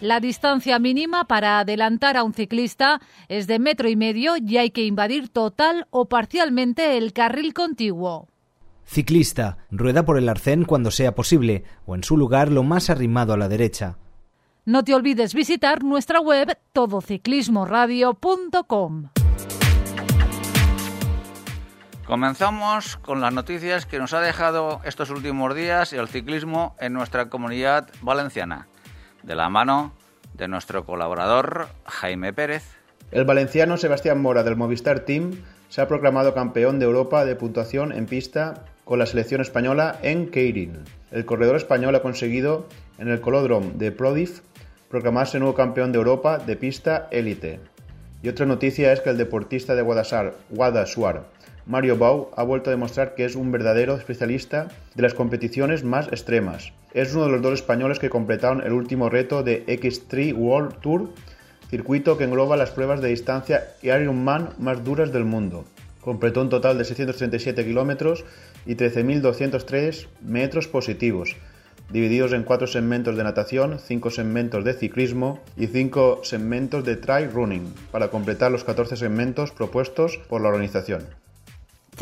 La distancia mínima para adelantar a un ciclista es de metro y medio y hay que invadir total o parcialmente el carril contiguo. Ciclista. Rueda por el arcén cuando sea posible o en su lugar lo más arrimado a la derecha. No te olvides visitar nuestra web todociclismoradio.com. Comenzamos con las noticias que nos ha dejado estos últimos días el ciclismo en nuestra comunidad valenciana, de la mano de nuestro colaborador Jaime Pérez. El valenciano Sebastián Mora del Movistar Team se ha proclamado campeón de Europa de puntuación en pista con la selección española en Keirin. El corredor español ha conseguido en el colódromo de Prodif proclamarse nuevo campeón de Europa de pista élite. Y otra noticia es que el deportista de Guadasar, Guadasuar, Mario Bau, ha vuelto a demostrar que es un verdadero especialista de las competiciones más extremas. Es uno de los dos españoles que completaron el último reto de X3 World Tour, circuito que engloba las pruebas de distancia Ironman más duras del mundo. Completó un total de 637 kilómetros y 13.203 metros positivos, divididos en cuatro segmentos de natación, cinco segmentos de ciclismo y cinco segmentos de trail running, para completar los 14 segmentos propuestos por la organización.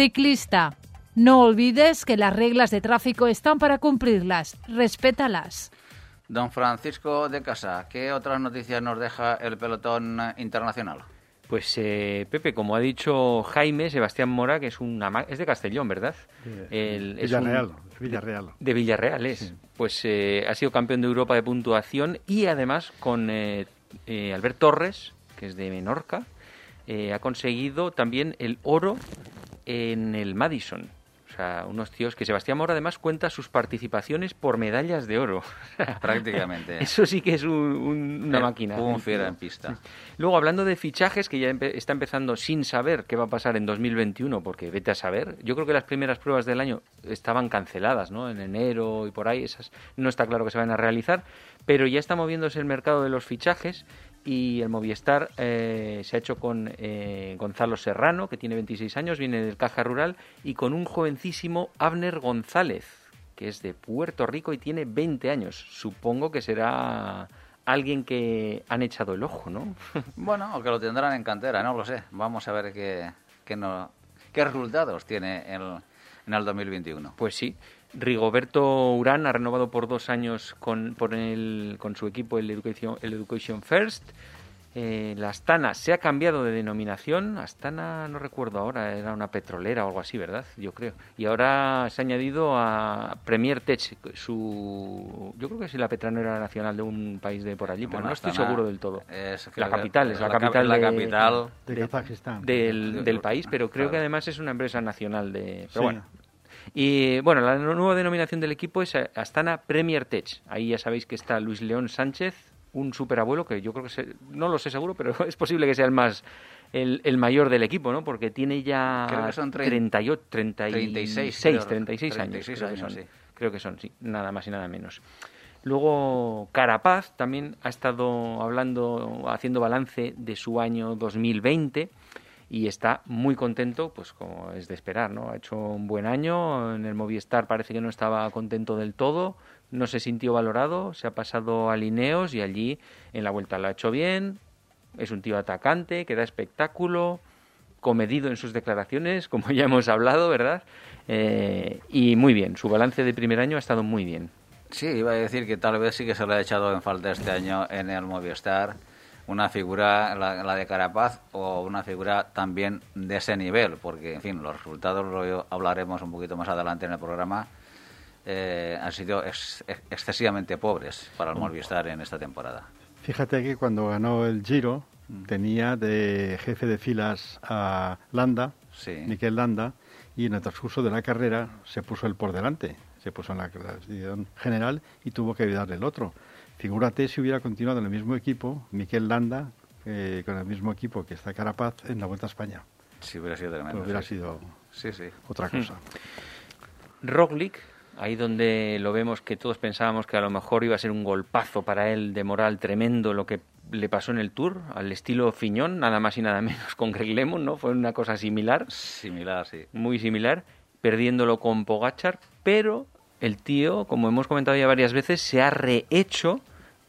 Ciclista. No olvides que las reglas de tráfico están para cumplirlas. Respétalas. Don Francisco de Casa, ¿qué otras noticias nos deja el pelotón internacional? Pues eh, Pepe, como ha dicho Jaime, Sebastián Mora, que es una ma- es de Castellón, ¿verdad? El- es un- Villarreal, Villarreal. de Villarreal es. Pues eh, ha sido campeón de Europa de puntuación y además con eh, eh, Albert Torres, que es de Menorca, eh, ha conseguido también el oro en el Madison. O sea, unos tíos que Sebastián Mora además cuenta sus participaciones por medallas de oro. Prácticamente. Eso sí que es un- un- una Eh, máquina. Un fiera en pista. Luego, hablando de fichajes, que ya empe- está empezando sin saber qué va a pasar en 2021, porque vete a saber. Yo creo que las primeras pruebas del año estaban canceladas, ¿no? En enero y por ahí, esas no está claro que se van a realizar, pero ya está moviéndose el mercado de los fichajes y el Movistar eh, se ha hecho con eh, Gonzalo Serrano, que tiene 26 años, viene del Caja Rural, y con un jovencísimo Abner González, que es de Puerto Rico y tiene 20 años. Supongo que será alguien que han echado el ojo, ¿no? Bueno, o que lo tendrán en cantera, no lo sé. Vamos a ver qué, qué, no- qué resultados tiene el, en el 2021. Pues sí. Rigoberto Urán ha renovado por dos años con, por el- con su equipo el Education, el Education First. Eh, la Astana se ha cambiado de denominación. Astana, no recuerdo ahora, era una petrolera o algo así, ¿verdad? Yo creo. Y ahora se ha añadido a Premier Tech, su. Yo creo que es la petrolera nacional de un país de por allí, pero no estoy seguro del todo. es- la capital, es la, cap- capital la de- De Kazajistán. del, del país, pero creo Claro. que además es una empresa nacional de. Pero Sí. bueno. Y bueno, la nueva denominación del equipo es Astana Premier Tech. Ahí ya sabéis que está Luis León Sánchez, un superabuelo que yo creo que se- no lo sé seguro, pero es posible que sea el más el, el mayor del equipo, ¿no? Porque tiene ya Creo que son trein- 38, 36, 36, creo. 36 años. 36 creo que años, son. sí. Creo que son, sí, nada más y nada menos. Luego Carapaz también ha estado hablando, haciendo balance de su año 2020 y está muy contento, pues como es de esperar, ¿no? Ha hecho un buen año, en el Movistar parece que no estaba contento del todo, no se sintió valorado, se ha pasado a Lineos y allí en la vuelta lo ha hecho bien, es un tío atacante, que da espectáculo, comedido en sus declaraciones, como ya hemos hablado, ¿verdad? Eh, y muy bien, su balance de primer año ha estado muy bien. Sí, iba a decir que tal vez sí que se le ha echado en falta este año en el Movistar una figura, la, la, de Carapaz, o una figura también de ese nivel, porque, en fin, los resultados lo hablaremos un poquito más adelante en el programa, eh, han sido ex, excesivamente pobres para el Movistar en esta temporada. Fíjate que cuando ganó el Giro, Mm. tenía de jefe de filas a Landa, Sí. Miquel Landa, y en el transcurso de la carrera se puso él por delante, se puso en la clasificación general y tuvo que ayudarle el otro. Figúrate si hubiera continuado en el mismo equipo, Miquel Landa, eh, con el mismo equipo que está Carapaz en la Vuelta a España. Sí, hubiera sido tremendo. Pues hubiera sí. sido Sí, sí. otra cosa. Roglic, ahí donde lo vemos que todos pensábamos que a lo mejor iba a ser un golpazo para él de moral tremendo lo que le pasó en el Tour, al estilo Fiñón, nada más y nada menos con Greg Lemon, ¿no? Fue una cosa similar, Similar, sí. muy similar, perdiéndolo con Pogachar, pero el tío, como hemos comentado ya varias veces, se ha rehecho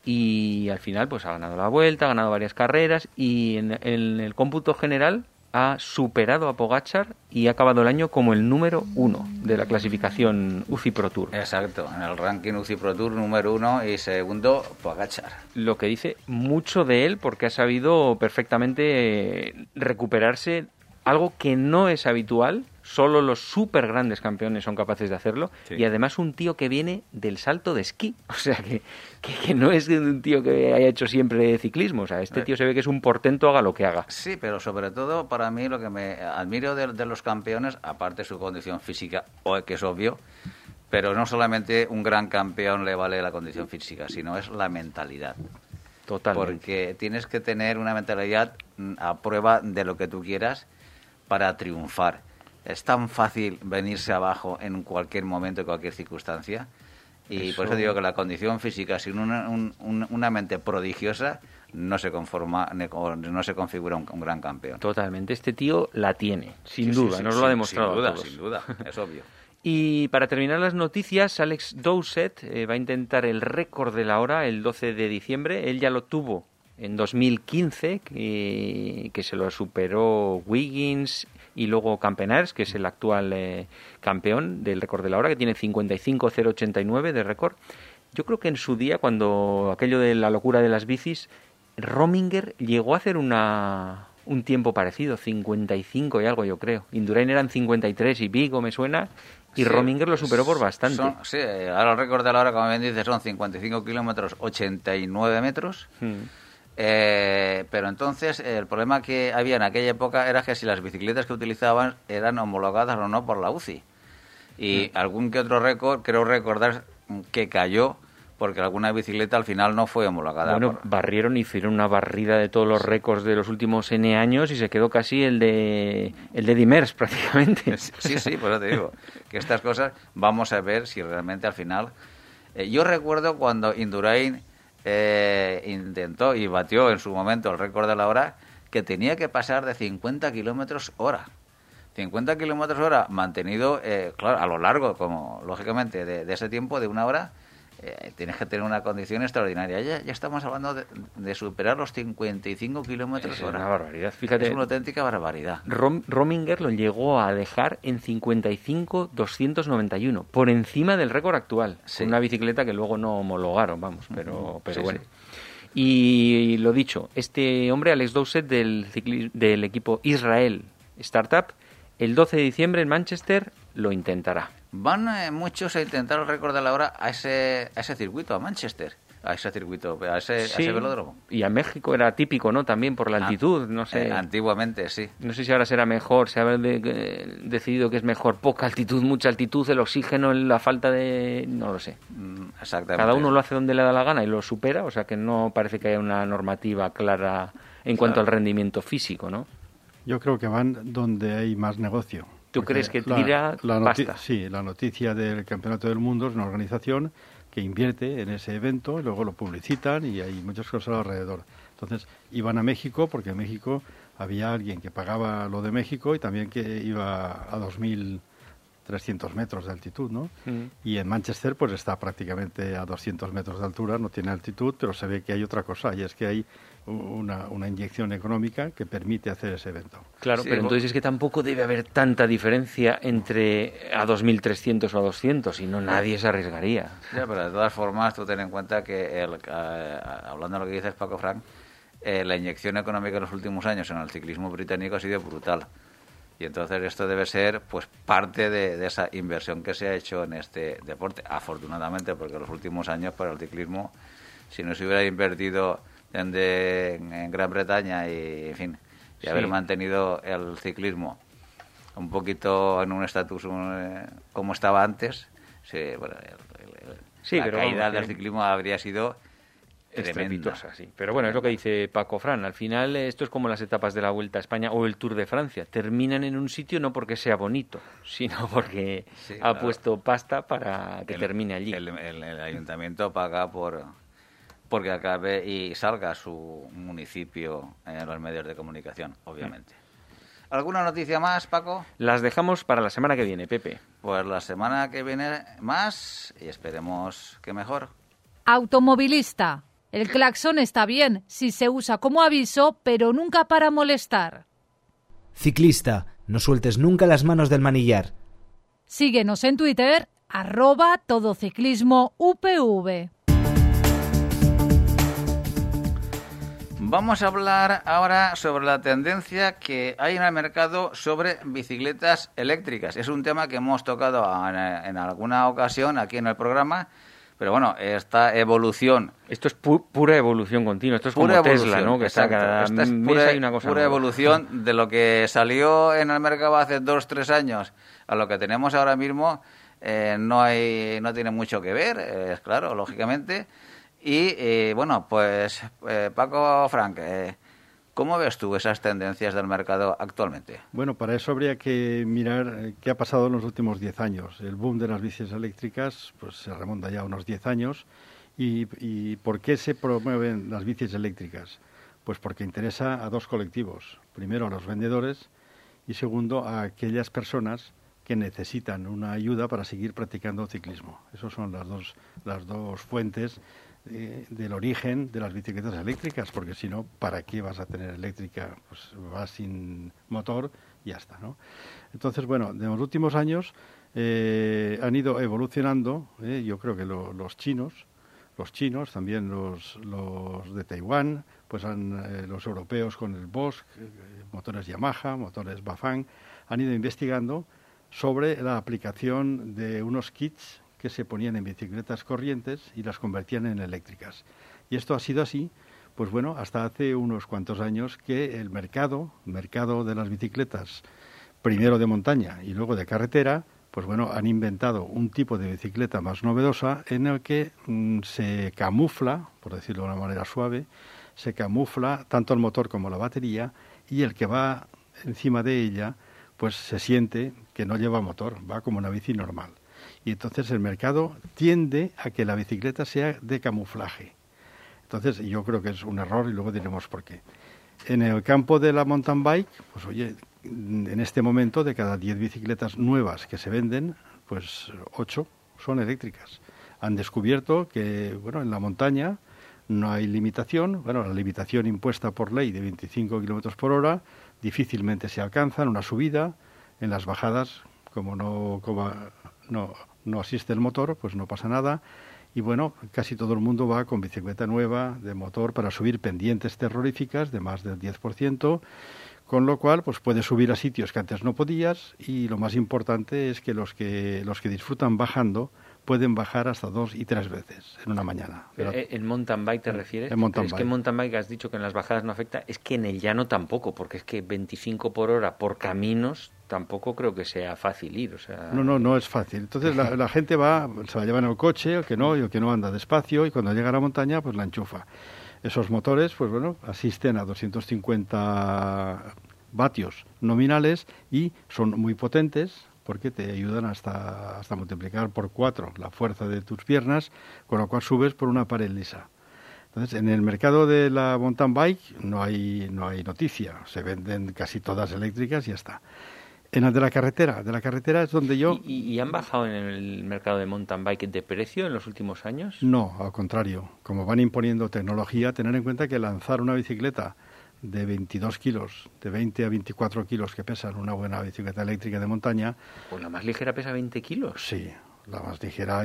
y al final pues ha ganado la vuelta, ha ganado varias carreras y en, en el cómputo general ha superado a Pogachar y ha acabado el año como el número uno de la clasificación UCI Pro Tour. Exacto, en el ranking UCI Pro Tour número uno y segundo Pogachar. Lo que dice mucho de él porque ha sabido perfectamente recuperarse algo que no es habitual, solo los super grandes campeones son capaces de hacerlo, Sí. y además un tío que viene del salto de esquí, o sea que, que, que no es de un tío que haya hecho siempre ciclismo, o sea, este Eh. tío se ve que es un portento haga lo que haga. Sí, pero sobre todo para mí lo que me admiro de, de los campeones, aparte su condición física, o que es obvio, pero no solamente un gran campeón le vale la condición física, sino es la mentalidad. Totalmente. Porque tienes que tener una mentalidad mm, a prueba de lo que tú quieras para triunfar. Es tan fácil venirse abajo en cualquier momento, en cualquier circunstancia. Y por eso digo que la condición física sin una, un- un- una mente prodigiosa no se conforma, no se configura un, un gran campeón. Totalmente, este tío la tiene, sin Sí, duda, sí, nos lo ha demostrado. Sin a duda, todos. sin duda, es obvio. Y para terminar las noticias, Alex Dowsett eh, va a intentar el récord de la hora el 12 de diciembre. Él ya lo tuvo en 2015, que, que se lo superó Wiggins y luego Campenaers, que es el actual eh, campeón del récord de la hora, que tiene 55.089 de récord. Yo creo que en su día, cuando aquello de la locura de las bicis, Rominger llegó a hacer una, un tiempo parecido, 55 y algo yo creo. Indurain eran 53 y pico, me suena, y Sí, Rominger lo superó por bastante. son- sí, ahora el récord de la hora, como bien dices, son 55 kilómetros 89 metros. Mm. Eh, pero entonces el problema que había en aquella época era que si las bicicletas que utilizaban eran homologadas o no por la UCI. Y algún que otro récord, creo recordar que cayó porque alguna bicicleta al final no fue homologada. Bueno, por- barrieron, hicieron una barrida de todos los récords de los últimos N años y se quedó casi el de el de Dimers prácticamente. Sí, sí, por eso te digo que estas cosas vamos a ver si realmente al final. Eh, yo recuerdo cuando Indurain eh, intentó y batió en su momento el récord de la hora que tenía que pasar de 50 kilómetros hora. 50 kilómetros hora mantenido, eh, claro, a lo largo, como lógicamente de, de ese tiempo, de una hora, eh, tienes que tener una condición extraordinaria. Ya, ya estamos hablando de, de superar los 55 kilómetros Es hora. una barbaridad. Fíjate, Es una auténtica barbaridad. Rom- Rominger lo llegó a dejar en 55.291, por encima del récord actual. Sí. Una bicicleta que luego no homologaron, vamos, pero, Ujú. pero Sí, bueno. sí. Y lo dicho, este hombre, Alex del, cicli- del equipo Israel Startup, el 12 de diciembre en Manchester lo intentará. Van eh, muchos a intentar el récord de la hora a ese, a ese circuito, a Manchester, a ese circuito, a ese, a Sí, ese velódromo. Y a México era típico, ¿no? También por la Ah, altitud, no sé. eh, antiguamente, sí. No sé si ahora será mejor, se ha de- eh, decidido que es mejor poca altitud, mucha altitud, el oxígeno, la falta de... no lo sé. Mm, Exactamente. Cada uno lo hace donde le da la gana y lo supera, o sea que no parece que haya una normativa clara en cuanto al rendimiento físico, ¿no? Yo creo que van donde hay más negocio. ¿Tú Porque crees que la- tira la noti- pasta? Sí, la noticia del Campeonato del Mundo es una organización que invierte en ese evento, y luego lo publicitan y hay muchas cosas alrededor. Entonces, iban a México porque en México había alguien que pagaba lo de México y también que iba a 2.300 metros de altitud, ¿no? Mm. Y en Manchester pues está prácticamente a 200 metros de altura, no tiene altitud, pero se ve que hay otra cosa y es que hay una, una inyección económica que permite hacer ese evento. Claro, Sí, pero entonces es que tampoco debe haber tanta diferencia entre a 2.300 o a 200, si no nadie se arriesgaría. Ya, pero de todas formas, tú ten en cuenta que, el, eh, hablando de lo que dices, Paco Frank, eh, la inyección económica en los últimos años en el ciclismo británico ha sido brutal. Y entonces esto debe ser pues parte de, esa inversión que se ha hecho en este deporte. Afortunadamente, porque en los últimos años para el ciclismo, si no se hubiera invertido en, en Gran Bretaña y, en fin, y haber mantenido el ciclismo un poquito en un estatus eh, como estaba antes, bueno, la caída del ciclismo habría sido estrepitosa, sí. Pero bueno, es lo que dice Paco Fran. Al final esto es como las etapas de la Vuelta a España o el Tour de Francia. Terminan en un sitio no porque sea bonito, sino porque ha puesto pasta para que termine allí. El, ayuntamiento paga por porque acabe y salga su municipio en los medios de comunicación, obviamente. ¿Alguna noticia más, Paco? Las dejamos para la semana que viene, Pepe. Pues la semana que viene más y esperemos que mejor. Automovilista. El claxon está bien si se usa como aviso, pero nunca para molestar. Ciclista, no sueltes nunca las manos del manillar. Síguenos en Twitter, arroba todociclismo UPV. Vamos a hablar ahora sobre la tendencia que hay en el mercado sobre bicicletas eléctricas. Es un tema que hemos tocado en alguna ocasión aquí en el programa pero bueno, esta evolución... Esto es pura evolución continua, esto es como Tesla, ¿no? Que esta es pura, una cosa pura evolución de lo que salió en el mercado hace dos, tres años a lo que tenemos ahora mismo. Eh, no hay no tiene mucho que ver, es claro, lógicamente. Y eh, bueno, pues eh, Paco Frank, ¿Cómo ves tú esas tendencias del mercado actualmente? Bueno, para eso habría que mirar eh, qué ha pasado en los últimos 10 años. El boom de las bicis eléctricas pues, se remonta ya a unos 10 años. ¿Y, por qué se promueven las bicis eléctricas? Pues porque interesa a dos colectivos. Primero a los vendedores y segundo a aquellas personas que necesitan una ayuda para seguir practicando ciclismo. Esas son las dos, las dos fuentes eh, del origen de las bicicletas eléctricas, porque si no, ¿para qué vas a tener eléctrica? Pues va sin motor y ya está, ¿no? Entonces, bueno, de los últimos años eh, han ido evolucionando, eh, yo creo que los chinos, los chinos, también los, los de Taiwán, pues han, los europeos con el Bosch, motores Yamaha, motores Bafang, han ido investigando sobre la aplicación de unos kits que se ponían en bicicletas corrientes y las convertían en eléctricas. Y esto ha sido así, pues bueno, hasta hace unos cuantos años que el mercado, mercado de las bicicletas, primero de montaña y luego de carretera, pues bueno, han inventado un tipo de bicicleta más novedosa en el que mm, se camufla, por decirlo de una manera suave, se camufla tanto el motor como la batería y el que va encima de ella, pues se siente que no lleva motor, va como una bici normal y entonces el mercado tiende a que la bicicleta sea de camuflaje. Entonces yo creo que es un error y luego diremos por qué. En el campo de la mountain bike, pues oye, en este momento de cada 10 bicicletas nuevas que se venden, pues 8 son eléctricas. Han descubierto que, bueno, en la montaña no hay limitación, bueno, la limitación impuesta por ley de 25 kilómetros por hora difícilmente se alcanza en una subida, en las bajadas, como no, como no, no asiste el motor, pues no pasa nada. Y bueno, casi todo el mundo va con bicicleta nueva de motor para subir pendientes terroríficas de más del 10%, con lo cual pues puedes subir a sitios que antes no podías y lo más importante es que los que los que disfrutan bajando pueden bajar hasta dos y tres veces en una mañana. Eh, ¿En mountain bike te refieres? En mountain es que en mountain bike has dicho que en las bajadas no afecta, es que en el llano tampoco, porque es que 25 por hora por caminos tampoco creo que sea fácil ir. O sea... No, no, no es fácil. Entonces la, gente va, se la lleva en el coche, el que no, y el que no anda despacio, y cuando llega a la montaña, pues la enchufa. Esos motores, pues bueno, asisten a 250 vatios nominales y son muy potentes, porque te ayudan hasta, hasta multiplicar por cuatro la fuerza de tus piernas, con lo cual subes por una pared lisa. Entonces, en el mercado de la mountain bike no hay, no hay noticia, se venden casi todas eléctricas y ya está. En el de la carretera, de la carretera es donde yo... ¿Y, han bajado en el mercado de mountain bike de precio en los últimos años? No, al contrario. Como van imponiendo tecnología, tener en cuenta que lanzar una bicicleta de 22 kilos, de 20 a 24 kilos que pesan una buena bicicleta eléctrica de montaña. Pues la más ligera pesa 20 kilos. Sí, la más ligera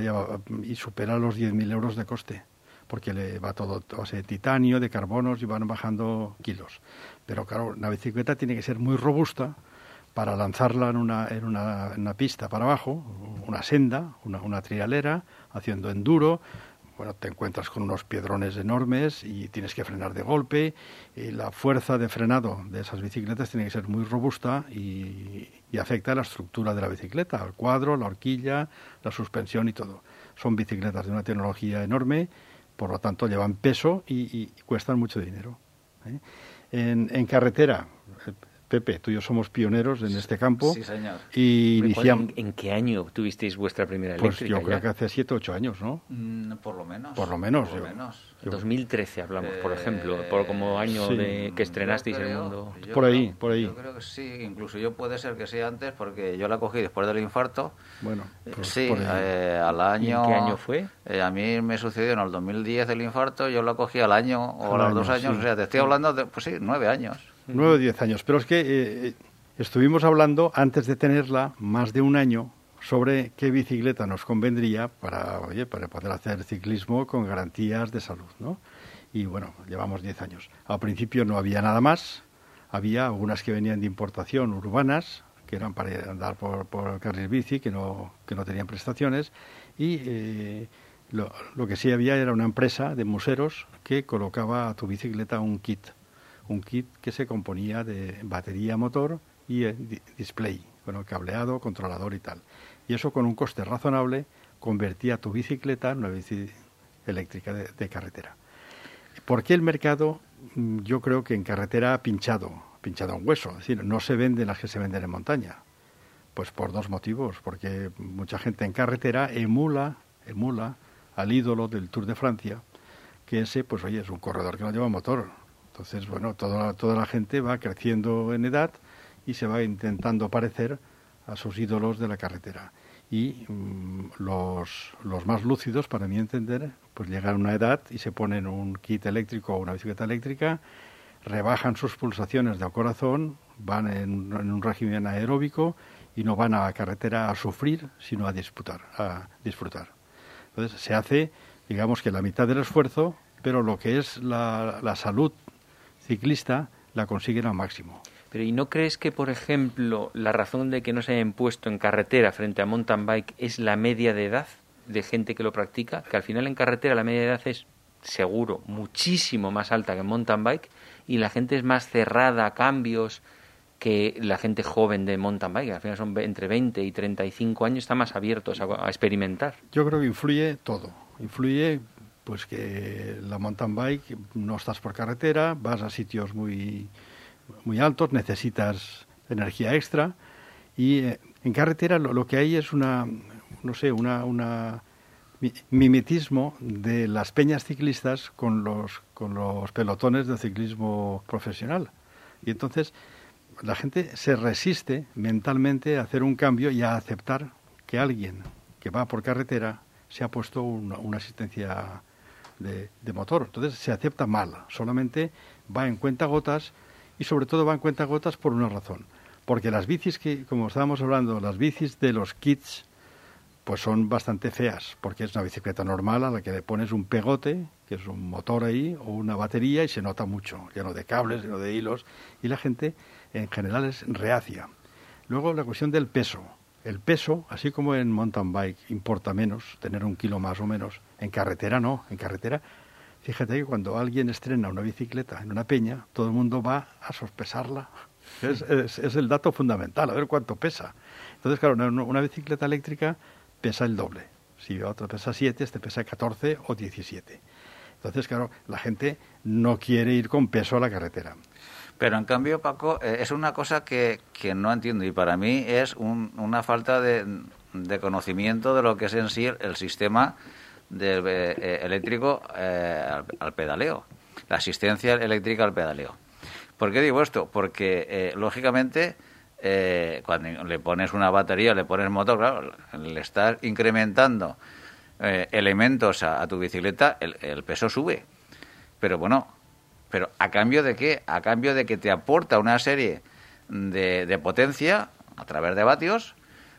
y supera los 10.000 euros de coste. porque le va todo a base de titanio, de carbonos y van bajando kilos. Pero claro, la bicicleta tiene que ser muy robusta para lanzarla en una, en una, pista para abajo, una senda, una, una trialera, haciendo enduro, bueno, te encuentras con unos piedrones enormes y tienes que frenar de golpe. Y la fuerza de frenado de esas bicicletas tiene que ser muy robusta y, afecta a la estructura de la bicicleta, al cuadro, la horquilla, la suspensión y todo. Son bicicletas de una tecnología enorme, por lo tanto llevan peso y, cuestan mucho dinero. ¿eh? En, en, carretera, Pepe, tú y yo somos pioneros en este campo. Sí, señor. Y iniciamos... ¿En, qué año tuvisteis vuestra primera eléctrica? Pues yo creo que hace 7 o 8 años, ¿no? Mm, por lo menos. Por lo menos. Por lo menos. 2013 hablamos, por ejemplo, por como año de que estrenasteis el mundo. Por ahí, por ahí. Yo creo que sí, incluso yo puede ser que sea antes porque yo la cogí después del infarto. Bueno, pues sí, eh, al año. qué año fue? Eh, a mí me sucedió en el 2010 el infarto, yo la cogí al año o a los dos años, o sea, te estoy hablando de, pues sí, nueve años. Nueve o diez años, pero es que eh, estuvimos hablando antes de tenerla más de un año sobre qué bicicleta nos convendría para, oye, para poder hacer ciclismo con garantías de salud, ¿no? Y bueno, llevamos 10 años. Al principio no había nada más, había algunas que venían de importación urbanas, que eran para andar por, por carril bici, que no, que no tenían prestaciones, y eh, lo, lo, que sí había era una empresa de museros que colocaba a tu bicicleta un kit, un kit que se componía de batería, motor y eh, display, bueno, cableado, controlador y tal y eso con un coste razonable convertía tu bicicleta en una bici eléctrica de, carretera. ¿Por qué el mercado? Mm, yo creo que en carretera ha pinchado, pinchado un hueso, es decir, no se venden las que se venden en montaña. Pues por dos motivos, porque mucha gente en carretera emula, emula al ídolo del Tour de Francia, que ese, pues oye, es un corredor que no lleva motor. Entonces, bueno, toda, toda la gente va creciendo en edad y se va intentando parecer a sus ídolos de la carretera. Y mm, los, los, más lúcidos, para mi entender, pues llegan a una edad y se ponen un kit eléctrico o una bicicleta eléctrica, rebajan sus pulsaciones del corazón, van en, un régimen aeróbico y no van a la carretera a sufrir, sino a disputar, a disfrutar. Entonces se hace, digamos que la mitad del esfuerzo, pero lo que es la, la salud ciclista la consiguen al máximo. Pero ¿y no crees que, por ejemplo, la razón de que no se hayan puesto en carretera frente a mountain bike es la media de edad de gente que lo practica? Que al final en carretera la media de edad es seguro muchísimo más alta que en mountain bike y la gente es más cerrada a cambios que la gente joven de mountain bike. Al final son entre 20 y 35 años, están más abiertos a, a experimentar. Yo creo que influye todo. Influye pues que la mountain bike no estás por carretera, vas a sitios muy muy altos, necesitas energía extra y eh, en carretera lo, que hay es una, no sé, una, una mimetismo de las peñas ciclistas con los, con los pelotones de ciclismo profesional. Y entonces la gente se resiste mentalmente a hacer un cambio y a aceptar que alguien que va por carretera se ha puesto una asistencia de, motor. Entonces se acepta mal, solamente va en cuenta gotas y sobre todo van cuentagotas por una razón. Porque las bicis que, como estábamos hablando, las bicis de los kits, pues son bastante feas, porque es una bicicleta normal a la que le pones un pegote, que es un motor ahí, o una batería y se nota mucho, lleno de cables, lleno de hilos, y la gente en general es reacia. Luego la cuestión del peso. El peso, así como en mountain bike, importa menos, tener un kilo más o menos. En carretera no, en carretera Fíjate que cuando alguien estrena una bicicleta en una peña, todo el mundo va a sospesarla. Es, es, el dato fundamental, a ver cuánto pesa. Entonces, claro, una, una bicicleta eléctrica pesa el doble. Si otra pesa 7, este pesa 14 o 17. Entonces, claro, la gente no quiere ir con peso a la carretera. Pero en cambio, Paco, eh, es una cosa que, que no entiendo y para mí es una falta de, de conocimiento de lo que es en sí el sistema del eh, eh, eléctrico eh, al, pedaleo, la asistencia eléctrica al pedaleo. ¿Por qué digo esto? Porque, lógicamente, cuando le pones una batería, le pones motor, claro, le estás incrementando elementos a, tu bicicleta, el, peso sube. Pero bueno, pero ¿a cambio de qué? A cambio de que te aporta una serie de, de potencia a través de vatios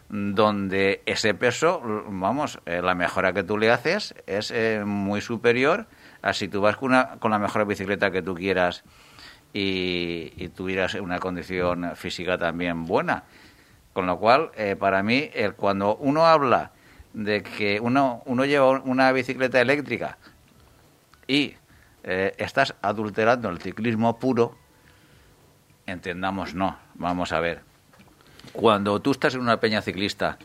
donde ese peso, vamos, eh, la mejora que tú le haces es eh, muy superior si tú vas con, una, con la mejor bicicleta que tú quieras y, tuvieras una condición física también buena. Con lo cual, eh, para mí, cuando uno habla de que uno, uno lleva una bicicleta eléctrica y eh, estás adulterando el ciclismo puro, entendamos no. Vamos a ver. Cuando tú estás en una peña ciclista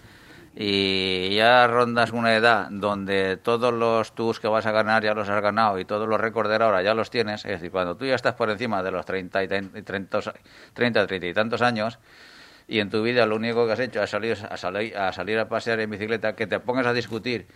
y ya rondas una edad donde todos los tours que vas a ganar ya los has ganado y todos los récords ahora ya los tienes, es decir, cuando tú ya estás por encima de los 30, y 30, 30, 30 y tantos años y en tu vida lo único que has hecho es a, salir, a salir a pasear en bicicleta, que te pongas a discutir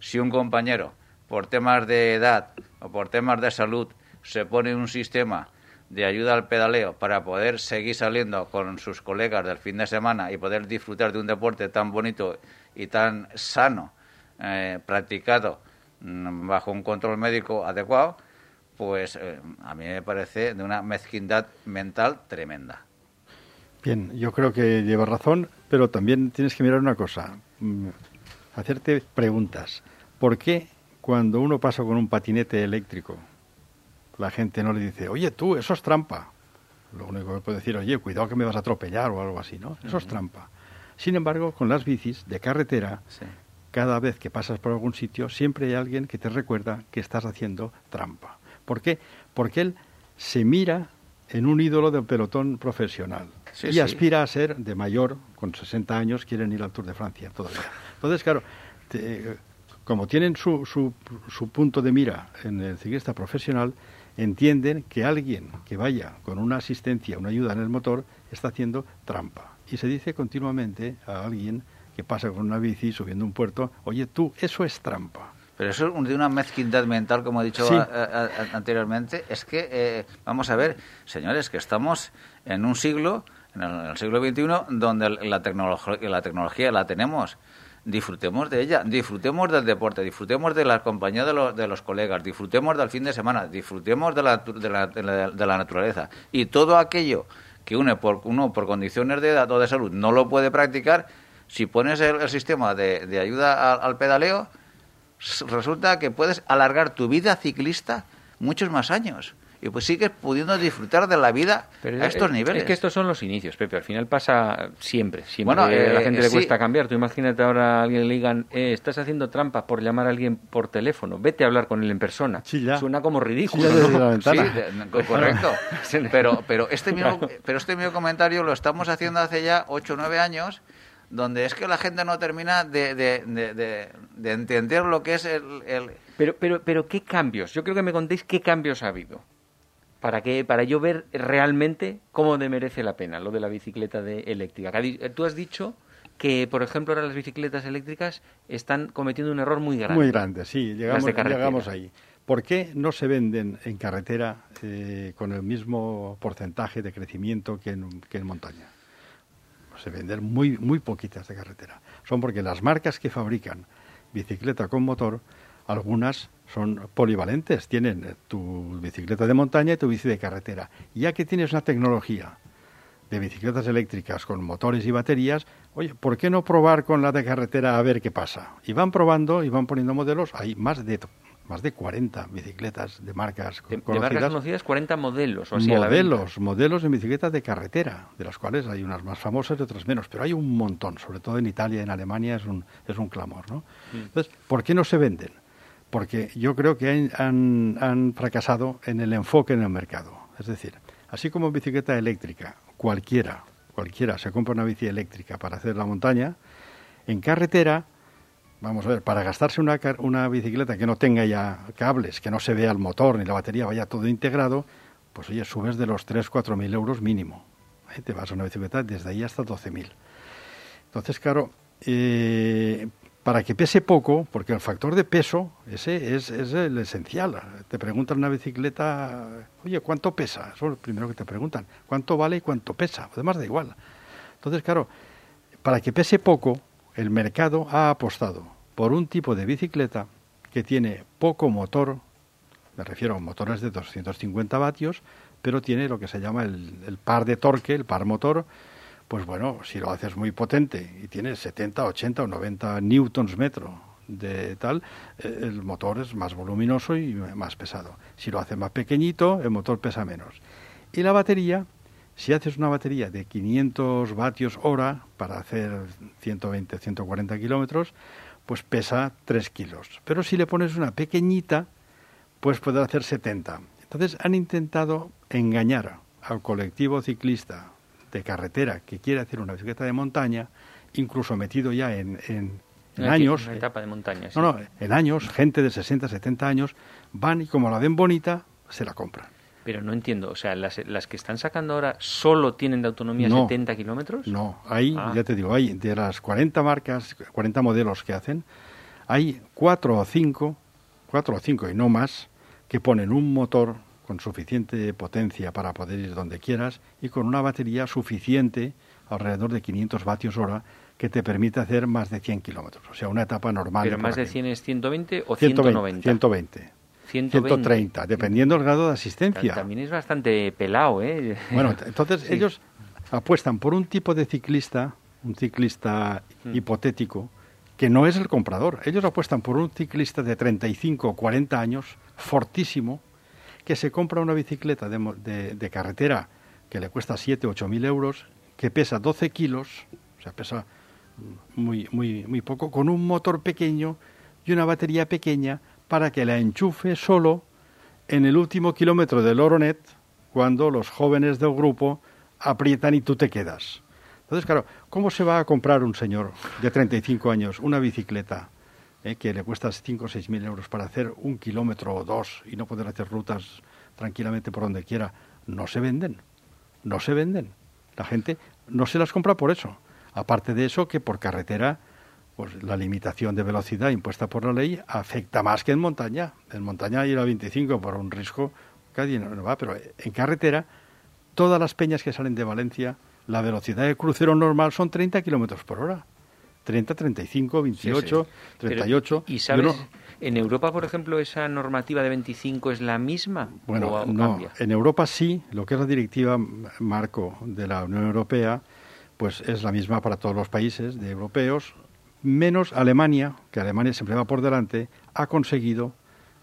si un compañero por temas de edad o por temas de salud se pone un sistema de ayuda al pedaleo para poder seguir saliendo con sus colegas del fin de semana y poder disfrutar de un deporte tan bonito y tan sano, eh, practicado mm, bajo un control médico adecuado, pues eh, a mí me parece de una mezquindad mental tremenda. Bien, yo creo que llevas razón, pero también tienes que mirar una cosa, mm, hacerte preguntas. ¿Por qué cuando uno pasa con un patinete eléctrico la gente no le dice, oye tú, eso es trampa. Lo único que puede decir, oye, cuidado que me vas a atropellar o algo así, ¿no? Eso es trampa. Sin embargo, con las bicis de carretera, cada vez que pasas por algún sitio, siempre hay alguien que te recuerda que estás haciendo trampa. ¿Por qué? Porque él se mira en un ídolo del pelotón profesional y aspira a ser de mayor, con 60 años, quieren ir al Tour de Francia todavía. Entonces, claro, como tienen su, su, su punto de mira en el ciclista profesional, entienden que alguien que vaya con una asistencia, una ayuda en el motor, está haciendo trampa. Y se dice continuamente a alguien que pasa con una bici subiendo un puerto, oye tú, eso es trampa. Pero eso de una mezquindad mental, como he dicho anteriormente, es que, eh, vamos a ver, señores, que estamos en un siglo, en el, siglo XXI, donde la, la tecnología la tenemos disfrutemos de ella, disfrutemos del deporte, disfrutemos de la compañía de, de los colegas, disfrutemos del fin de semana, disfrutemos de la, de la, de la, naturaleza. Y todo aquello que uno por, uno por condiciones de edad o de salud no lo puede practicar, si pones el, sistema de, de ayuda al pedaleo, resulta que puedes alargar tu vida ciclista muchos más años y pues sigues pudiendo disfrutar de la vida a estos niveles. Es que estos son los inicios, Pepe. Al final pasa siempre. siempre. Bueno, a la eh, gente le cuesta cambiar. Tú imagínate ahora a alguien le digan, eh, estás haciendo trampa por llamar a alguien por teléfono. Vete a hablar con él en persona. Suena como ridículo. Sí, correcto. pero, pero, este mismo, pero este mismo comentario lo estamos haciendo hace ya 8 o 9 años donde es que la gente no termina de, de, de, entender lo que es el, el... Pero, pero, pero, ¿qué cambios? Yo creo que me contéis qué cambios ha habido para que para yo ver realmente cómo me merece la pena lo de la bicicleta de eléctrica. Tú has dicho que, por ejemplo, ahora las bicicletas eléctricas están cometiendo un error muy grande. Muy grande, sí, llegamos, llegamos ahí. ¿Por qué no se venden en carretera eh, con el mismo porcentaje de crecimiento que en, que en montaña? Se venden muy, muy poquitas de carretera. Son porque las marcas que fabrican bicicleta con motor, algunas son polivalentes, tienen tu bicicleta de montaña y tu bici de carretera. Ya que tienes una tecnología de bicicletas eléctricas con motores y baterías, oye, ¿por qué no probar con la de carretera a ver qué pasa? Y van probando y van poniendo modelos, hay más de más de 40 bicicletas de marcas de, conocidas. De marcas conocidas, 40 modelos o así Modelos, modelos de bicicletas de carretera, de las cuales hay unas más famosas y otras menos, pero hay un montón, sobre todo en Italia y en Alemania es un, es un clamor, ¿no? Mm. Entonces, ¿por qué no se venden? Porque yo creo que han, fracasado en el enfoque en el mercado. Es decir, así como bicicleta eléctrica, cualquiera, cualquiera se compra una bici eléctrica para hacer la montaña, en carretera, vamos a ver, para gastarse una, bicicleta que no tenga ya cables, que no se vea el motor ni la batería, vaya todo integrado, pues oye, subes de los 3, 4 mil euros mínimo. Te vas a una bicicleta desde ahí hasta 12 mil. Entonces, claro, eh, para que pese poco, porque el factor de peso, ese es, el esencial. Te preguntan una bicicleta, oye, ¿cuánto pesa? Eso es lo primero que te preguntan. ¿Cuánto vale y cuánto pesa? Además da igual. Entonces, claro, para que pese poco, el mercado ha apostado por un tipo de bicicleta que tiene poco motor, me refiero a motores de 250 vatios, pero tiene lo que se llama el par de torque, el par motor, pues bueno, si lo haces muy potente y tienes 70, 80 o 90 newtons metro de tal, eh, el motor es más voluminoso y más pesado. Si lo hace más pequeñito, el motor pesa menos. Y la batería, si haces una batería de 500 vatios hora para hacer 120, 140 kilómetros, pues pesa 3 kilos. Pero si le pones una pequeñita, pues puede hacer 70. Entonces han intentado engañar al colectivo ciclista de carretera que quiere hacer una bicicleta de montaña, incluso metido ya en, en, años. Una etapa de montaña. No, no, en años, gente de 60, 70 años van y como la ven bonita, se la compran. Pero no entiendo, o sea, las, las que están sacando ahora solo tienen de autonomía 70 kilómetros. No, hay, ah. ya te digo, hay de las 40 marcas, 40 modelos que hacen, hay cuatro o cinco, cuatro o cinco y no más, que ponen un motor con suficiente potencia para poder ir donde quieras y con una batería suficiente, alrededor de 500 vatios hora, que te permite hacer más de 100 kilómetros. O sea, una etapa normal. ¿Pero más de 100 es 120 o 190? 120. 130, dependiendo del grado de asistencia. También es bastante pelado, ¿eh? Bueno, entonces ellos apuestan por un tipo de ciclista, un ciclista hmm. hipotético, que no es el comprador. Ellos apuestan por un ciclista de 35 o 40 años, fortísimo, que se compra una bicicleta de, de, carretera que le cuesta 7 o 8 mil euros, que pesa 12 kilos, o sea, pesa muy, muy, muy poco, con un motor pequeño y una batería pequeña para que la enchufe solo en el último kilómetro del Oronet cuando los jóvenes del grupo aprietan y tú te quedas. Entonces, claro, ¿cómo se va a comprar un señor de 35 años una bicicleta eh, que le cuesta 5 o 6 mil euros para hacer un kilómetro o dos y no poder hacer rutas tranquilamente por donde quiera? No se venden, no se venden. La gente no se las compra por eso. Aparte de eso, que por carretera pues la limitación de velocidad impuesta por la ley afecta más que en montaña. En montaña ir a 25 por un risco, nadie no va, pero en carretera, todas las peñas que salen de Valencia, la velocidad de crucero normal son 30 kilómetros por hora. 30, 35, 28, 38. ¿Y sabes, en Europa, por ejemplo, esa normativa de 25 es la misma? Bueno, no, en Europa sí, lo que es la directiva marco de la Unión Europea, pues es la misma para todos los países de europeos, menos Alemania, que Alemania siempre va por delante, ha conseguido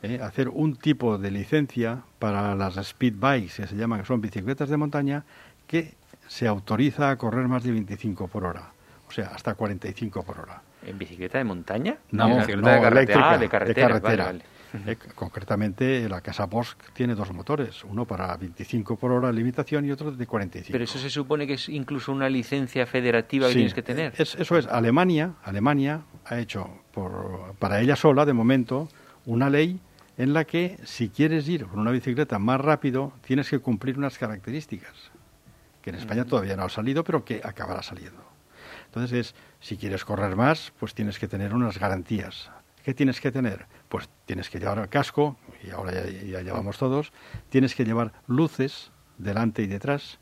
eh, hacer un tipo de licencia para las speed bikes, que se llaman, que son bicicletas de montaña, que se autoriza a correr más de 25 por hora, o sea, hasta 45 por hora. ¿En bicicleta de montaña? No, no, de carretera. Ah, de carretera. Eh, concretamente, la Casa Bosch tiene dos motores, uno para 25 por hora limitación y otro de 45. Pero eso se supone que es incluso una licencia federativa que tienes que tener. eso es, Alemania, Alemania ha hecho por, para ella sola, de momento, una ley en la que si quieres ir con una bicicleta más rápido, tienes que cumplir unas características, que en España todavía no ha salido, pero que acabará saliendo. Entonces es, si quieres correr más, pues tienes que tener unas garantías. ¿Qué tienes que tener? Pues tienes que llevar el casco, y ahora ya, llevamos todos, tienes que llevar luces delante y detrás,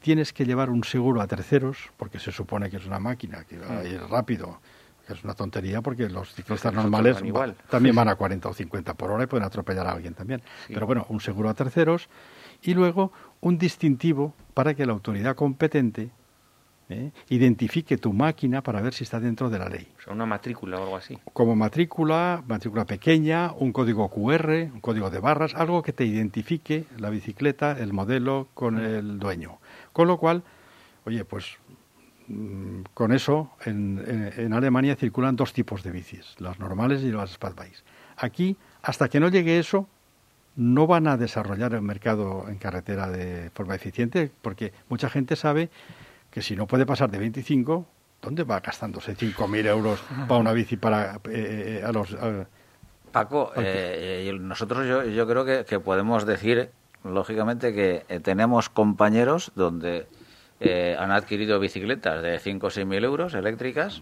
tienes que llevar un seguro a terceros, porque se supone que es una máquina que va a ir rápido, que es una tontería porque los ciclistas normales también van a 40 o 50 por hora y pueden atropellar a alguien también. Pero bueno, un seguro a terceros y luego un distintivo para que la autoridad competente ¿eh? identifique tu máquina para ver si está dentro de la ley. O sea, una matrícula o algo así. Como matrícula, matrícula pequeña, un código QR, un código de barras, algo que te identifique la bicicleta, el modelo con el dueño. Con lo cual, oye, pues mm, con eso en, en, Alemania circulan dos tipos de bicis, las normales y las spad bikes. Aquí, hasta que no llegue eso, no van a desarrollar el mercado en carretera de forma eficiente, porque mucha gente sabe que si no puede pasar de 25, ¿dónde va gastándose 5.000 euros para una bici para eh, eh, a los... Paco, eh, nosotros yo, yo creo que, que podemos decir, lógicamente, que tenemos compañeros donde han adquirido bicicletas de 5 o 6.000 euros eléctricas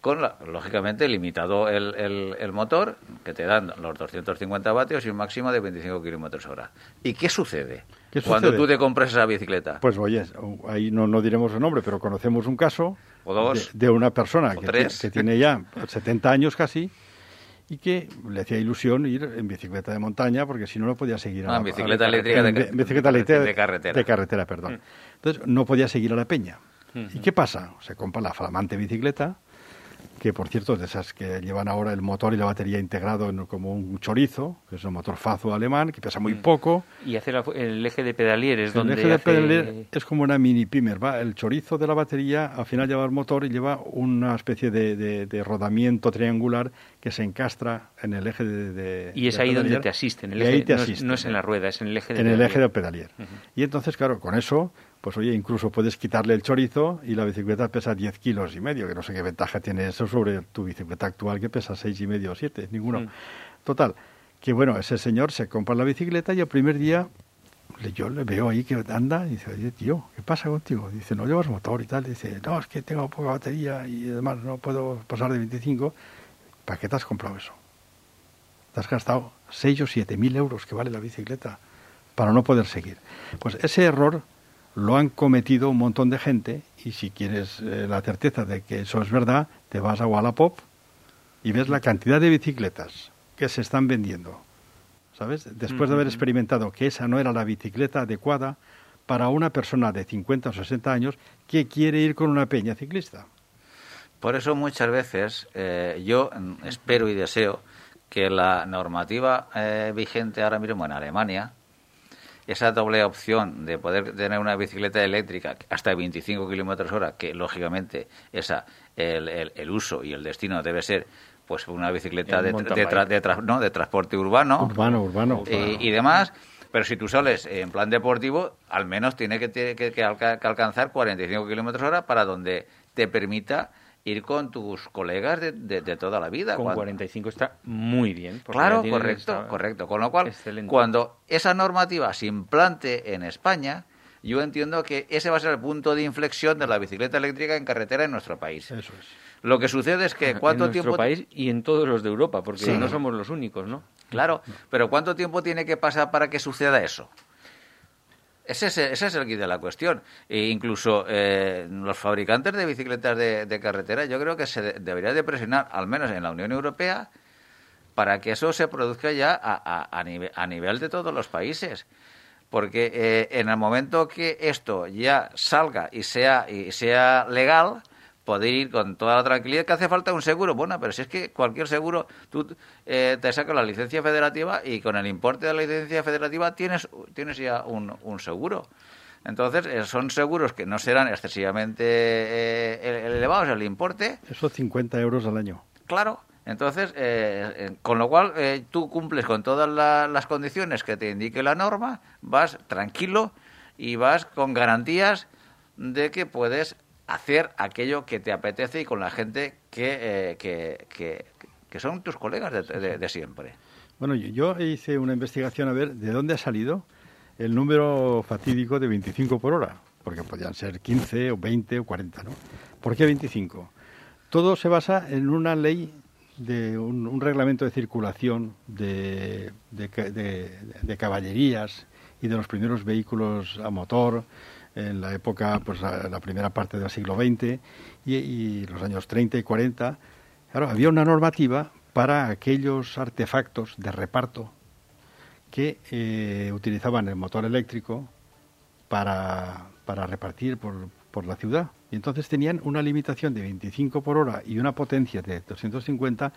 con, lógicamente, limitado el, el, motor, que te dan los 250 vatios y un máximo de 25 kilómetros hora. ¿Y qué sucede cuando tú te compras esa bicicleta? Pues oye, ahí no, no diremos el nombre, pero conocemos un caso de, una persona que, que, tiene ya 70 años casi y que le hacía ilusión ir en bicicleta de montaña porque si no no podía seguir a ah, la, bicicleta eléctrica de, bicicleta de, carretera. De carretera, perdón. Mm. Entonces no podía seguir a la peña. ¿Y qué pasa? Se compra la flamante bicicleta que por cierto, de esas que llevan ahora el motor y la batería integrado en, como un chorizo, que es un motor Fazo alemán, que pesa muy mm. poco. Y hace el eje de pedalier es donde. El eje de pedalier es como una mini pimer, ¿va? El chorizo de la batería al final lleva el motor y lleva una especie de, rodamiento triangular que se encastra en el eje de. y es ahí donde te asisten. El eje, no, es, en la rueda, es en el eje de En el eje de pedalier. Y entonces, claro, con eso pues oye, incluso puedes quitarle el chorizo y la bicicleta pesa 10 kilos y medio, que no sé qué ventaja tiene eso sobre tu bicicleta actual que pesa seis y medio o 7, ninguno. Mm. Total, que bueno, ese señor se compra la bicicleta y el primer día yo le veo ahí que anda y dice, oye tío, ¿qué pasa contigo? Dice, no llevas motor y tal. Dice, no, es que tengo poca batería y además no puedo pasar de 25. ¿Para qué te has comprado eso? Te has gastado 6 o 7 mil euros que vale la bicicleta para no poder seguir. Pues ese error lo han cometido un montón de gente y si quieres eh, la certeza de que eso es verdad, te vas a Wallapop y ves la cantidad de bicicletas que se están vendiendo. ¿Sabes? Después de haber experimentado que esa no era la bicicleta adecuada para una persona de 50 o 60 años que quiere ir con una peña ciclista. Por eso muchas veces eh, yo espero y deseo que la normativa eh, vigente ahora mismo en Alemania, esa doble opción de poder tener una bicicleta eléctrica hasta 25 kilómetros hora, que lógicamente esa el, el, uso y el destino debe ser pues una bicicleta de, no, de transporte urbano, urbano, urbano, y, demás. Pero si tú sales en plan deportivo, al menos tiene que, que, que alcanzar 45 kilómetros hora para donde te permita ir con tus colegas de, de, toda la vida. Con 45 está muy bien. Claro, correcto, correcto. Con lo cual, cuando esa normativa se implante en España, yo entiendo que ese va a ser el punto de inflexión de la bicicleta eléctrica en carretera en nuestro país. Eso es. Lo que sucede es que cuánto en tiempo país y en todos los de Europa, porque no somos los únicos, ¿no? Claro, pero cuánto tiempo tiene que pasar para que suceda eso. Ese es, ese es el kit de la cuestión. E incluso eh, los fabricantes de bicicletas de, carretera, yo creo que se debería de presionar, al menos en la Unión Europea, para que eso se produzca ya a, a, nivel, a nivel, de todos los países. Porque eh, en el momento que esto ya salga y sea, y sea legal, poder ir con toda la tranquilidad que hace falta un seguro. Bueno, pero si es que cualquier seguro, tú eh, te sacas la licencia federativa y con el importe de la licencia federativa tienes, tienes ya un, un seguro. Entonces, eh, son seguros que no serán excesivamente eh, elevados el importe. Eso 50 euros al año. Claro. Entonces, con lo cual tú cumples con todas las condiciones que te indique la norma, vas tranquilo y vas con garantías de que puedes hacer aquello que te apetece y con la gente que, eh, que, son tus colegas de, siempre. Bueno, yo hice una investigación a ver de dónde ha salido el número fatídico de 25 por hora, porque podían ser 15 o 20 o 40, ¿no? ¿Por qué 25? Todo se basa en una ley de un, reglamento de circulación de, de, caballerías y de los primeros vehículos a motor en la época, pues la, primera parte del siglo XX y, los años 30 y 40, claro, había una normativa para aquellos artefactos de reparto que eh, utilizaban el motor eléctrico para, para repartir por, por, la ciudad. Y entonces tenían una limitación de 25 por hora y una potencia de 250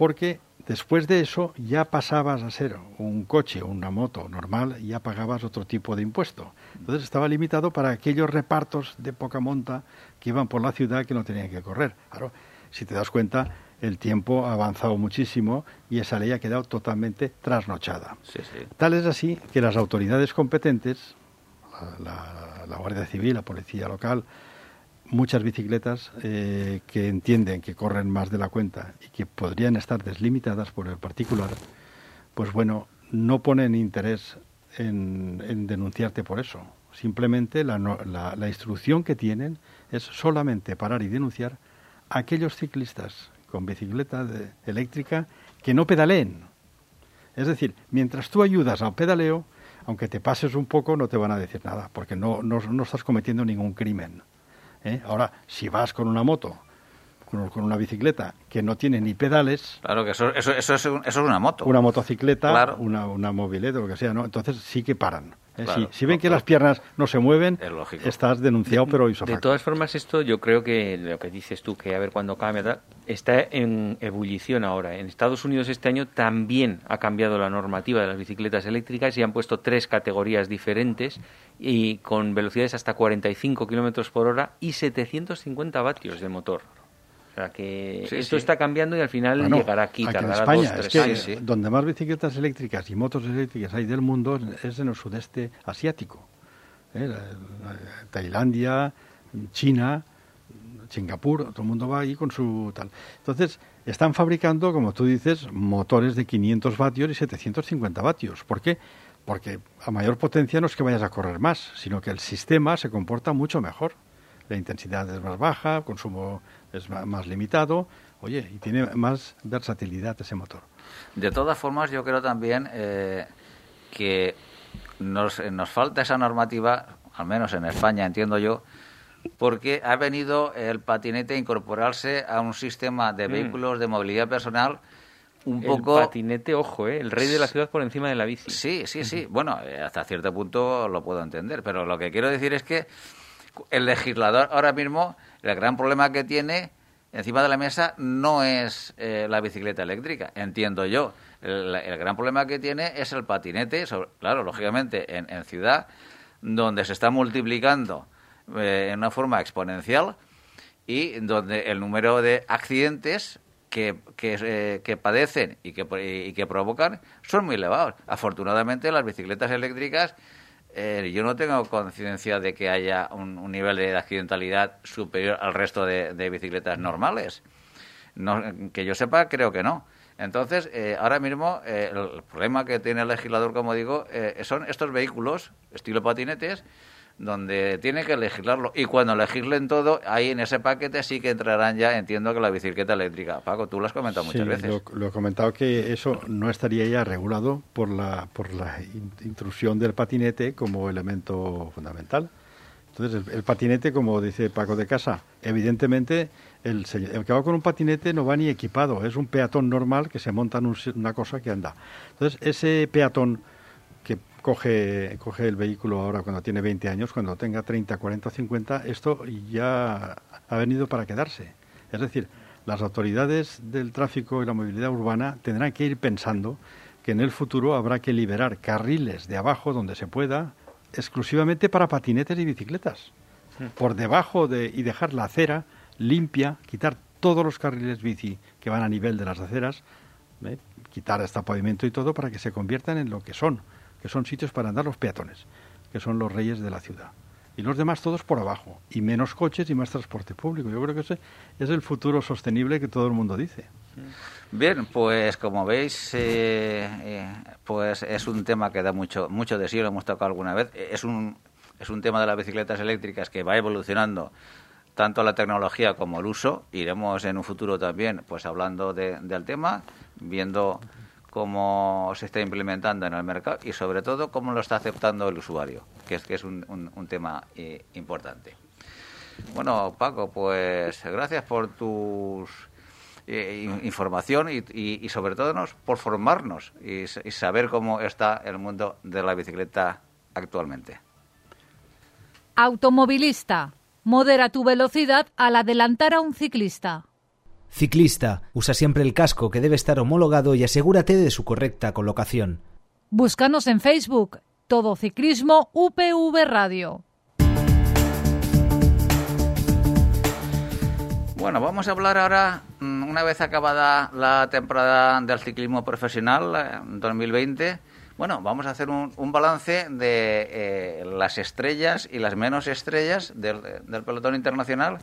porque después de eso ya pasabas a ser un coche o una moto normal y ya pagabas otro tipo de impuesto. Entonces estaba limitado para aquellos repartos de poca monta que iban por la ciudad que no tenían que correr. Claro, si te das cuenta, el tiempo ha avanzado muchísimo y esa ley ha quedado totalmente trasnochada. Tal es así que las autoridades competentes, la Guardia Civil, la Policía Local, muchas bicicletas eh, que entienden que corren más de la cuenta y que podrían estar deslimitadas por el particular, pues bueno, no ponen interés en, denunciarte por eso. Simplemente la, la, instrucción que tienen es solamente parar y denunciar a aquellos ciclistas con bicicleta eléctrica que no pedaleen. Es decir, mientras tú ayudas al pedaleo, aunque te pases un poco, no te van a decir nada, porque no, no, no estás cometiendo ningún crimen. ¿eh? Ahora, si vas con una moto con, una bicicleta que no tiene ni pedales. Claro que eso, eso, eso, es, eso es una moto. Una motocicleta, una, una mobileta, lo que sea, ¿no? Entonces sí que paran. ¿eh? si, ven que las piernas no se mueven, estás denunciado, pero De todas formas, esto yo creo que lo que dices tú, que a ver cuándo cambia, está en ebullición ahora. En Estados Unidos este año también ha cambiado la normativa de las bicicletas eléctricas y han puesto tres categorías diferentes y con velocidades hasta 45 kilómetros por hora y 750 vatios de motor. O sea que esto está cambiando y al final llegará aquí, aquí en España, es que donde más bicicletas eléctricas y motos eléctricas hay del mundo es en el sudeste asiático. ¿eh? Tailandia, China, Singapur, todo el mundo va ahí con su tal. Entonces, están fabricando, como tú dices, motores de 500 vatios y 750 vatios. ¿Por qué? Porque a mayor potencia no es que vayas a correr más, sino que el sistema se comporta mucho mejor. La intensidad es más baja, el consumo es más limitado, oye, y tiene más versatilidad ese motor. De todas formas, yo creo también eh, que nos, nos falta esa normativa, al menos en España, entiendo yo, porque ha venido el patinete a incorporarse a un sistema de mm. vehículos de movilidad personal un poco... El patinete, ojo, ¿eh? el rey de la ciudad por encima de la bici. Sí, sí, sí. Bueno, eh, hasta cierto punto lo puedo entender, pero lo que quiero decir es que el legislador ahora mismo, el gran problema que tiene encima de la mesa no es eh, la bicicleta eléctrica, entiendo yo. El, gran problema que tiene es el patinete, claro, lógicamente en, en, ciudad, donde se está multiplicando eh, en una forma exponencial y donde el número de accidentes que, que, eh, que padecen y que, y que provocan son muy elevados. Afortunadamente, las bicicletas eléctricas eh, yo no tengo conciencia de que haya un, nivel de accidentalidad superior al resto de, bicicletas normales. que yo sepa, creo que no. Entonces, eh, ahora mismo, eh, el problema que tiene el legislador, como digo, son estos vehículos, estilo patinetes, donde tiene que legislarlo. Y cuando legislen todo, ahí en ese paquete sí que entrarán ya, entiendo que la bicicleta eléctrica. Paco, tú lo has comentado muchas veces. Lo, he comentado que eso no estaría ya regulado por la, por la intrusión del patinete como elemento fundamental. Entonces, el, patinete, como dice Paco de Casa, evidentemente el, el, que va con un patinete no va ni equipado, es un peatón normal que se monta en una cosa que anda. Entonces, ese peatón que coge, coge el vehículo ahora cuando tiene 20 años, cuando tenga 30, 40, 50, esto ya ha venido para quedarse. Es decir, las autoridades del tráfico y la movilidad urbana tendrán que ir pensando que en el futuro habrá que liberar carriles de abajo donde se pueda exclusivamente para patinetes y bicicletas. Hmm. Por debajo de y dejar la acera limpia, quitar todos los carriles bici que van a nivel de las aceras, ¿eh? quitar este pavimento y todo para que se conviertan en lo que son, que son sitios para andar los peatones, que son los reyes de la ciudad. Y los demás todos por abajo, y menos coches y más transporte público. Yo creo que ese es el futuro sostenible que todo el mundo dice. Bien, pues como veis, eh, eh, pues es un tema que da mucho, mucho de sí, lo hemos tocado alguna vez. Es un, es un tema de las bicicletas eléctricas que va evolucionando tanto la tecnología como el uso. Iremos en un futuro también pues hablando del tema, viendo cómo se está implementando en el mercado y sobre todo cómo lo está aceptando el usuario, que es, que es un, un, tema eh, importante. Bueno, Paco, pues gracias por tu eh, información y, sobre todo por formarnos y, y saber cómo está el mundo de la bicicleta actualmente. Automovilista, modera tu velocidad al adelantar a un ciclista. Ciclista, usa siempre el casco que debe estar homologado y asegúrate de su correcta colocación. Búscanos en Facebook, Todo Ciclismo UPV Radio. Bueno, vamos a hablar ahora, mm, una vez acabada la temporada del ciclismo profesional 2020, eh, bueno, vamos a hacer un, balance de eh, las estrellas y las menos estrellas del pelotón internacional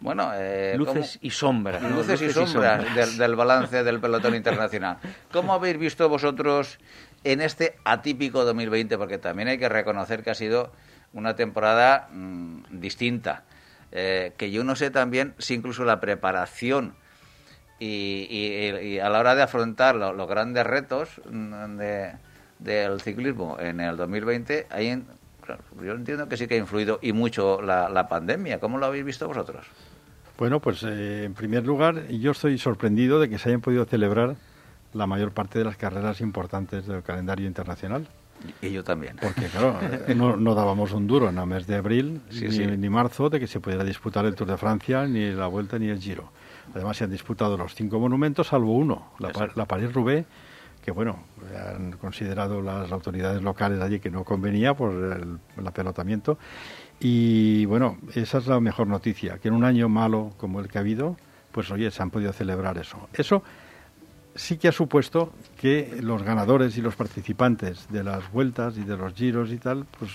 bueno, eh, luces y sombras. Luces, y sombras, Del, balance del pelotón internacional. ¿Cómo habéis visto vosotros en este atípico 2020? Porque también hay que reconocer que ha sido una temporada mm, distinta. Eh, que yo no sé también si incluso la preparación y, a la hora de afrontar los grandes retos mm, del ciclismo en el 2020, hay, yo entiendo que sí que ha influido y mucho la, la pandemia. ¿Cómo lo habéis visto vosotros? Bueno, pues eh, en primer lugar, yo estoy sorprendido de que se hayan podido celebrar la mayor parte de las carreras importantes del calendario internacional. Y yo también. Porque, claro, no, no dábamos un duro en el mes de abril Sí, ni, sí. ni marzo de que se pudiera disputar el Tour de Francia, ni la Vuelta, ni el Giro. Además, se han disputado los cinco monumentos, salvo uno, la, la París-Roubaix, que, bueno, han considerado las autoridades locales allí que no convenía por el, el apelotamiento. Y, bueno, esa es la mejor noticia, que en un año malo como el que ha habido, pues, oye, se han podido celebrar eso. Eso sí que ha supuesto que los ganadores y los participantes de las vueltas y de los giros y tal, pues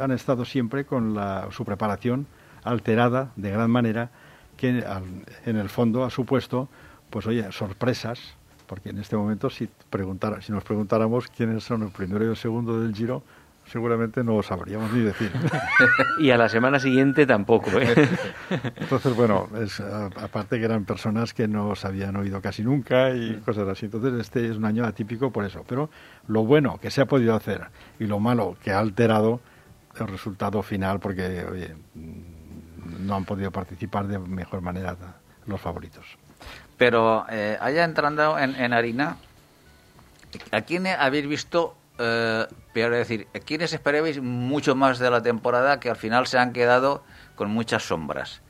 han estado siempre con la, su preparación alterada de gran manera, que en el fondo ha supuesto, pues oye, sorpresas, porque en este momento si, preguntara, si nos preguntáramos quiénes son el primero y el segundo del giro, seguramente no lo sabríamos ni decir. Y a la semana siguiente tampoco, ¿eh? Entonces, bueno, es, a- aparte que eran personas que no se habían oído casi nunca y cosas así. Entonces, este es un año atípico por eso. Pero lo bueno que se ha podido hacer y lo malo que ha alterado el resultado final, porque, oye, mm, no han podido participar de mejor manera los favoritos. Pero eh, haya entrando en, en harina, ¿a quién habéis visto, eh, decir, a quiénes esperabais mucho más de la temporada que al final se han quedado con muchas sombras?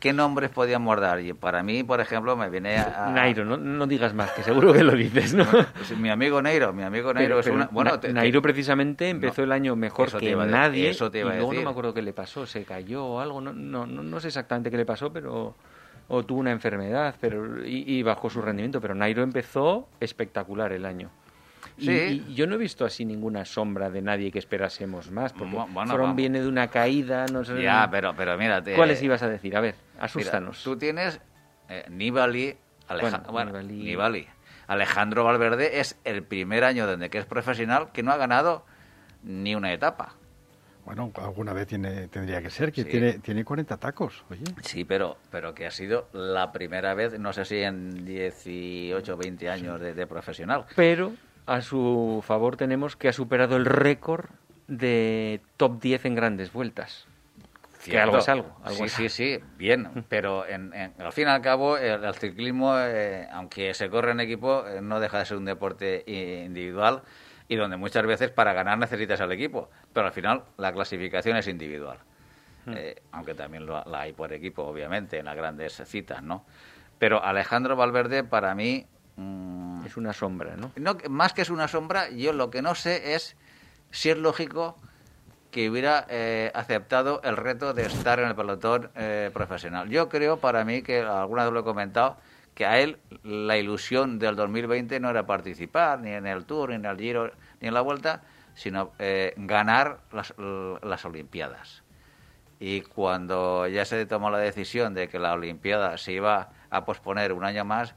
¿Qué nombres podíamos dar? Y para mí, por ejemplo, me viene a... Nairo, no, no digas más, que seguro que lo dices, ¿no? pues mi amigo Neiro, mi amigo Pero- es pero una... Bueno, Na- te- te- Nairo precisamente empezó No, el año mejor que nadie eso te iba a y luego decir. no me acuerdo qué le pasó, se cayó o algo, no, no, no, no sé exactamente qué le pasó, pero o tuvo una enfermedad, pero y, y bajó su rendimiento, pero Nairo empezó espectacular el año. Y, Sí. y yo no he visto así ninguna sombra de nadie que esperásemos más, porque Bu- bueno, viene de una caída, no sé. Ya, pero, pero mira... te- ¿Cuáles ibas a decir? A ver, Mira, asústanos. tú tienes eh, Nibali, Aleja- Bueno, bueno, Nibali- Nibali. Alejandro Valverde es el primer año desde que es profesional que no ha ganado ni una etapa. Bueno, alguna vez tiene, tendría que ser, que Sí. tiene, tiene 40 tacos, oye. Sí, pero, pero que ha sido la primera vez, no sé si en 18 o 20 años de, de profesional. Pero a su favor tenemos que ha superado el récord de top 10 en grandes vueltas. Que algo es algo, algo sí, es sí, sí, bien. Pero en, en- al fin y al cabo, el, el ciclismo, eh, aunque se corre en equipo, eh, no deja de ser un deporte i- individual y donde muchas veces para ganar necesitas al equipo. Pero al final la clasificación es individual. Hmm. Eh, aunque también lo- la hay por equipo, obviamente, en las grandes citas, ¿no? Pero Alejandro Valverde, para mí. mm, Es una sombra, ¿no? no, más que es una sombra, yo lo que no sé es si es lógico que hubiera eh, aceptado el reto de estar en el pelotón eh, profesional. Yo creo, para mí, que alguna vez lo he comentado, que a él la ilusión del 2020 no era participar ni en el Tour, ni en el Giro, ni en la Vuelta, sino eh, ganar las, las Olimpiadas. Y cuando ya se tomó la decisión de que la Olimpiada se iba a posponer un año más,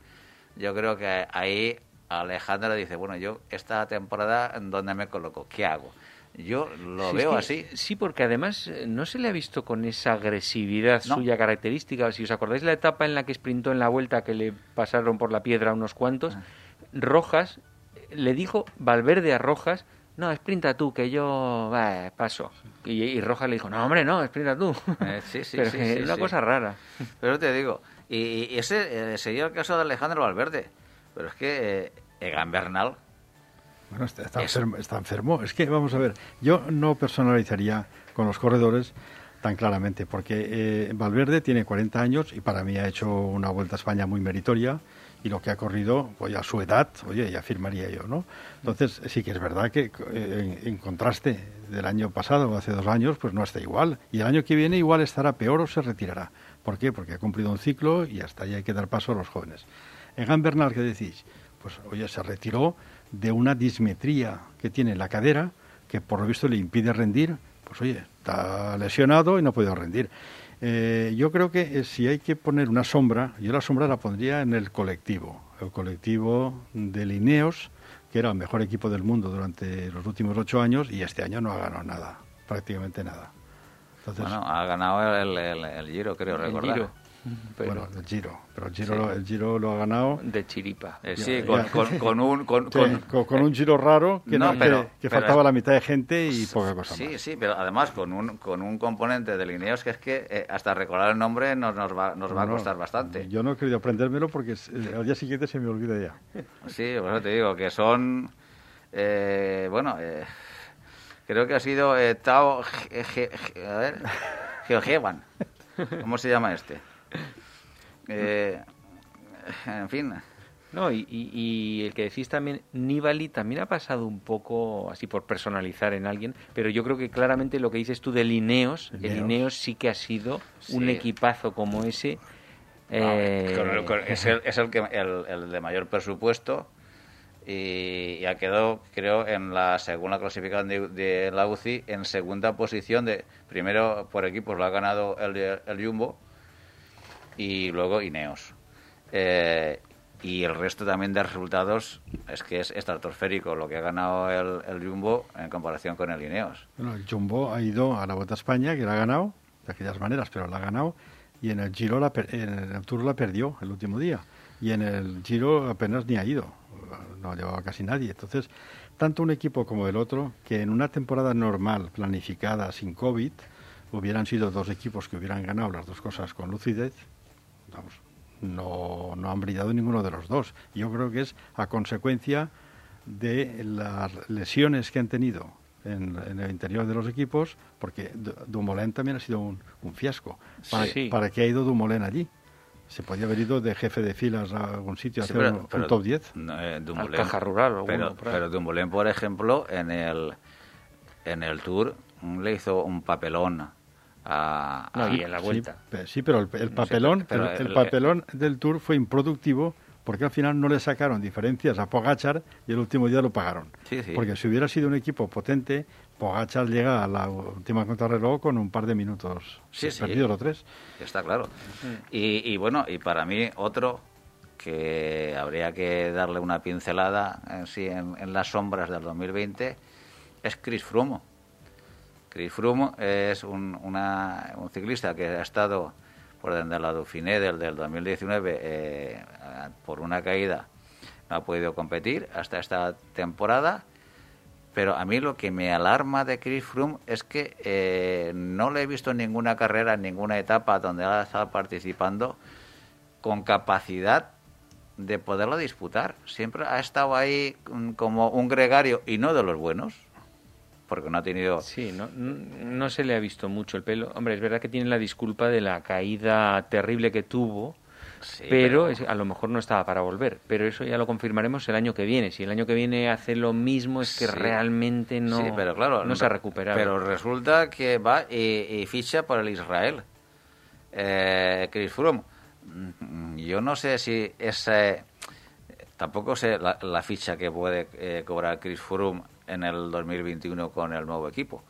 yo creo que ahí Alejandra dice, bueno, yo esta temporada, ¿en dónde me coloco? ¿Qué hago? Yo lo Sí, veo así. Sí, porque además eh, no se le ha visto con esa agresividad No. suya característica. Si os acordáis la etapa en la que sprintó en la vuelta que le pasaron por la piedra unos cuantos, Ah. Rojas eh, le dijo Valverde a Rojas, no, sprinta tú, que yo bah, paso. Y, y Rojas le dijo, no, hombre, no, sprinta tú. Eh, sí, sí, Pero sí, es una cosa rara. Pero te digo, y, y ese eh, sería el caso de Alejandro Valverde. Pero es que eh, Egan Bernal, Bueno, está, enfermo, está enfermo. Es que, vamos a ver, yo no personalizaría con los corredores tan claramente, porque eh, Valverde tiene 40 años y para mí ha hecho una Vuelta a España muy meritoria y lo que ha corrido, oye, a su edad, oye, ya firmaría yo, ¿no? Entonces, sí que es verdad que eh, en, en contraste del año pasado o hace dos años, pues no está igual. Y el año que viene igual estará peor o se retirará. ¿Por qué? Porque ha cumplido un ciclo y hasta ahí hay que dar paso a los jóvenes. Egan Bernal, ¿qué decís? Pues, oye, se retiró de una dismetría que tiene en la cadera que por lo visto le impide rendir. Pues, oye, está lesionado y no puede rendir. Eh, yo creo que eh, si hay que poner una sombra, yo la sombra la pondría en el colectivo, el colectivo de Lineos, que era el mejor equipo del mundo durante los últimos ocho años y este año no ha ganado nada, prácticamente nada. Entonces, bueno, ha ganado el, el- el Giro, creo El recordar. Giro. bueno, el Giro. Pero el Giro, lo, el Giro lo ha ganado. De chiripa. Eh, sí, con, con, un. Con, con, un Giro raro que, no, que, faltaba la mitad de gente y poca cosa sí, más. Sí, sí, pero además con un, con un componente de Lineos que es que eh, hasta recordar el nombre nos, nos va, nos va a costar bastante. Yo no he querido aprendérmelo porque al día siguiente se me olvida ya. Sí, bueno, te digo que son. Eh, bueno, eh, creo que ha sido Tao. a ver. Geogeban. ¿Cómo se llama este? Eh, en fin. No, y, el que decís también, Nibali también ha pasado un poco así por personalizar en alguien, pero yo creo que claramente lo que dices tú de Lineos, el Lineos sí que ha sido un equipazo como ese. Eh, es, el, es el, que, el, de mayor presupuesto y, ha quedado, creo, en la segunda clasificación de, la UCI en segunda posición. de Primero por equipos lo ha ganado el, el Jumbo y luego Ineos. Eh, y el resto también de resultados es que es estratosférico lo que ha ganado el, el, Jumbo en comparación con el Ineos. Bueno, el Jumbo ha ido a la Vuelta España, que la ha ganado, de aquellas maneras, pero la ha ganado, y en el Giro, la, en el Tour la perdió el último día, y en el Giro apenas ni ha ido, no ha llevado casi nadie. Entonces, tanto un equipo como el otro, que en una temporada normal, planificada, sin COVID, hubieran sido dos equipos que hubieran ganado las dos cosas con lucidez, vamos, no, no han brillado ninguno de los dos. Yo creo que es a consecuencia de las lesiones que han tenido en, el interior de los equipos, porque Dumoulin también ha sido un, fiasco. ¿Para, ¿Para qué ha ido Dumoulin allí? Se podía haber ido de jefe de filas a algún sitio a hacer un, top 10. Eh, caja rural. pero, pero Dumoulin, por ejemplo, en el, en el Tour le hizo un papelón y en la vuelta. Sí, pero el, papelón, el, papelón del Tour fue improductivo porque al final no le sacaron diferencias a Pogachar y el último día lo pagaron. Porque si hubiera sido un equipo potente, Pogachar llega a la última contrarreloj con un par de minutos sí, perdidos los tres. Está claro. Y, bueno, y para mí otro que habría que darle una pincelada en, en las sombras del 2020 es Chris Froome Chris Froome es un, un ciclista que ha estado por desde la Dauphiné del, del 2019 eh, por una caída no ha podido competir hasta esta temporada pero a mí lo que me alarma de Chris Froome es que eh, no le he visto en ninguna carrera, en ninguna etapa donde ha estado participando con capacidad de poderlo disputar. Siempre ha estado ahí mm, como un gregario y no de los buenos porque no ha tenido... Sí, no, no se le ha visto mucho el pelo. Hombre, es verdad que tiene la disculpa de la caída terrible que tuvo, pero, a lo mejor no estaba para volver. Pero eso ya lo confirmaremos el año que viene. Si el año que viene hace lo mismo, es que realmente no, pero claro, no se ha recuperado. Pero resulta que va y, ficha por el Israel. Eh, Chris Froome. Mm, yo no sé si ese... Tampoco sé la, ficha que puede eh, cobrar Chris Froome en el 2021 con el nuevo equipo.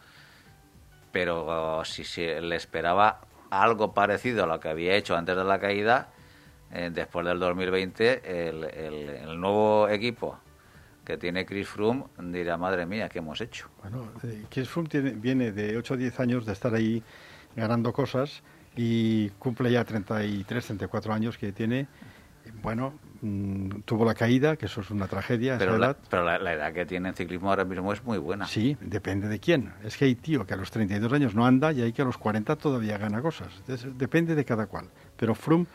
Pero si se le esperaba algo parecido a lo que había hecho antes de la caída, eh, después del 2020, el, el, nuevo equipo que tiene Chris Froome dirá, madre mía, ¿qué hemos hecho? Bueno, eh, Chris Froome tiene, viene de 8 o 10 años de estar ahí ganando cosas y cumple ya 33, 34 años que tiene. Bueno, Mm, tuvo la caída, que eso es una tragedia. Pero, la, pero la, edad que tiene en ciclismo ahora mismo es muy buena. Sí, depende de quién. Es que hay tío que a los 32 años no anda y hay que a los 40 todavía gana cosas. depende de cada cual. Pero Froome,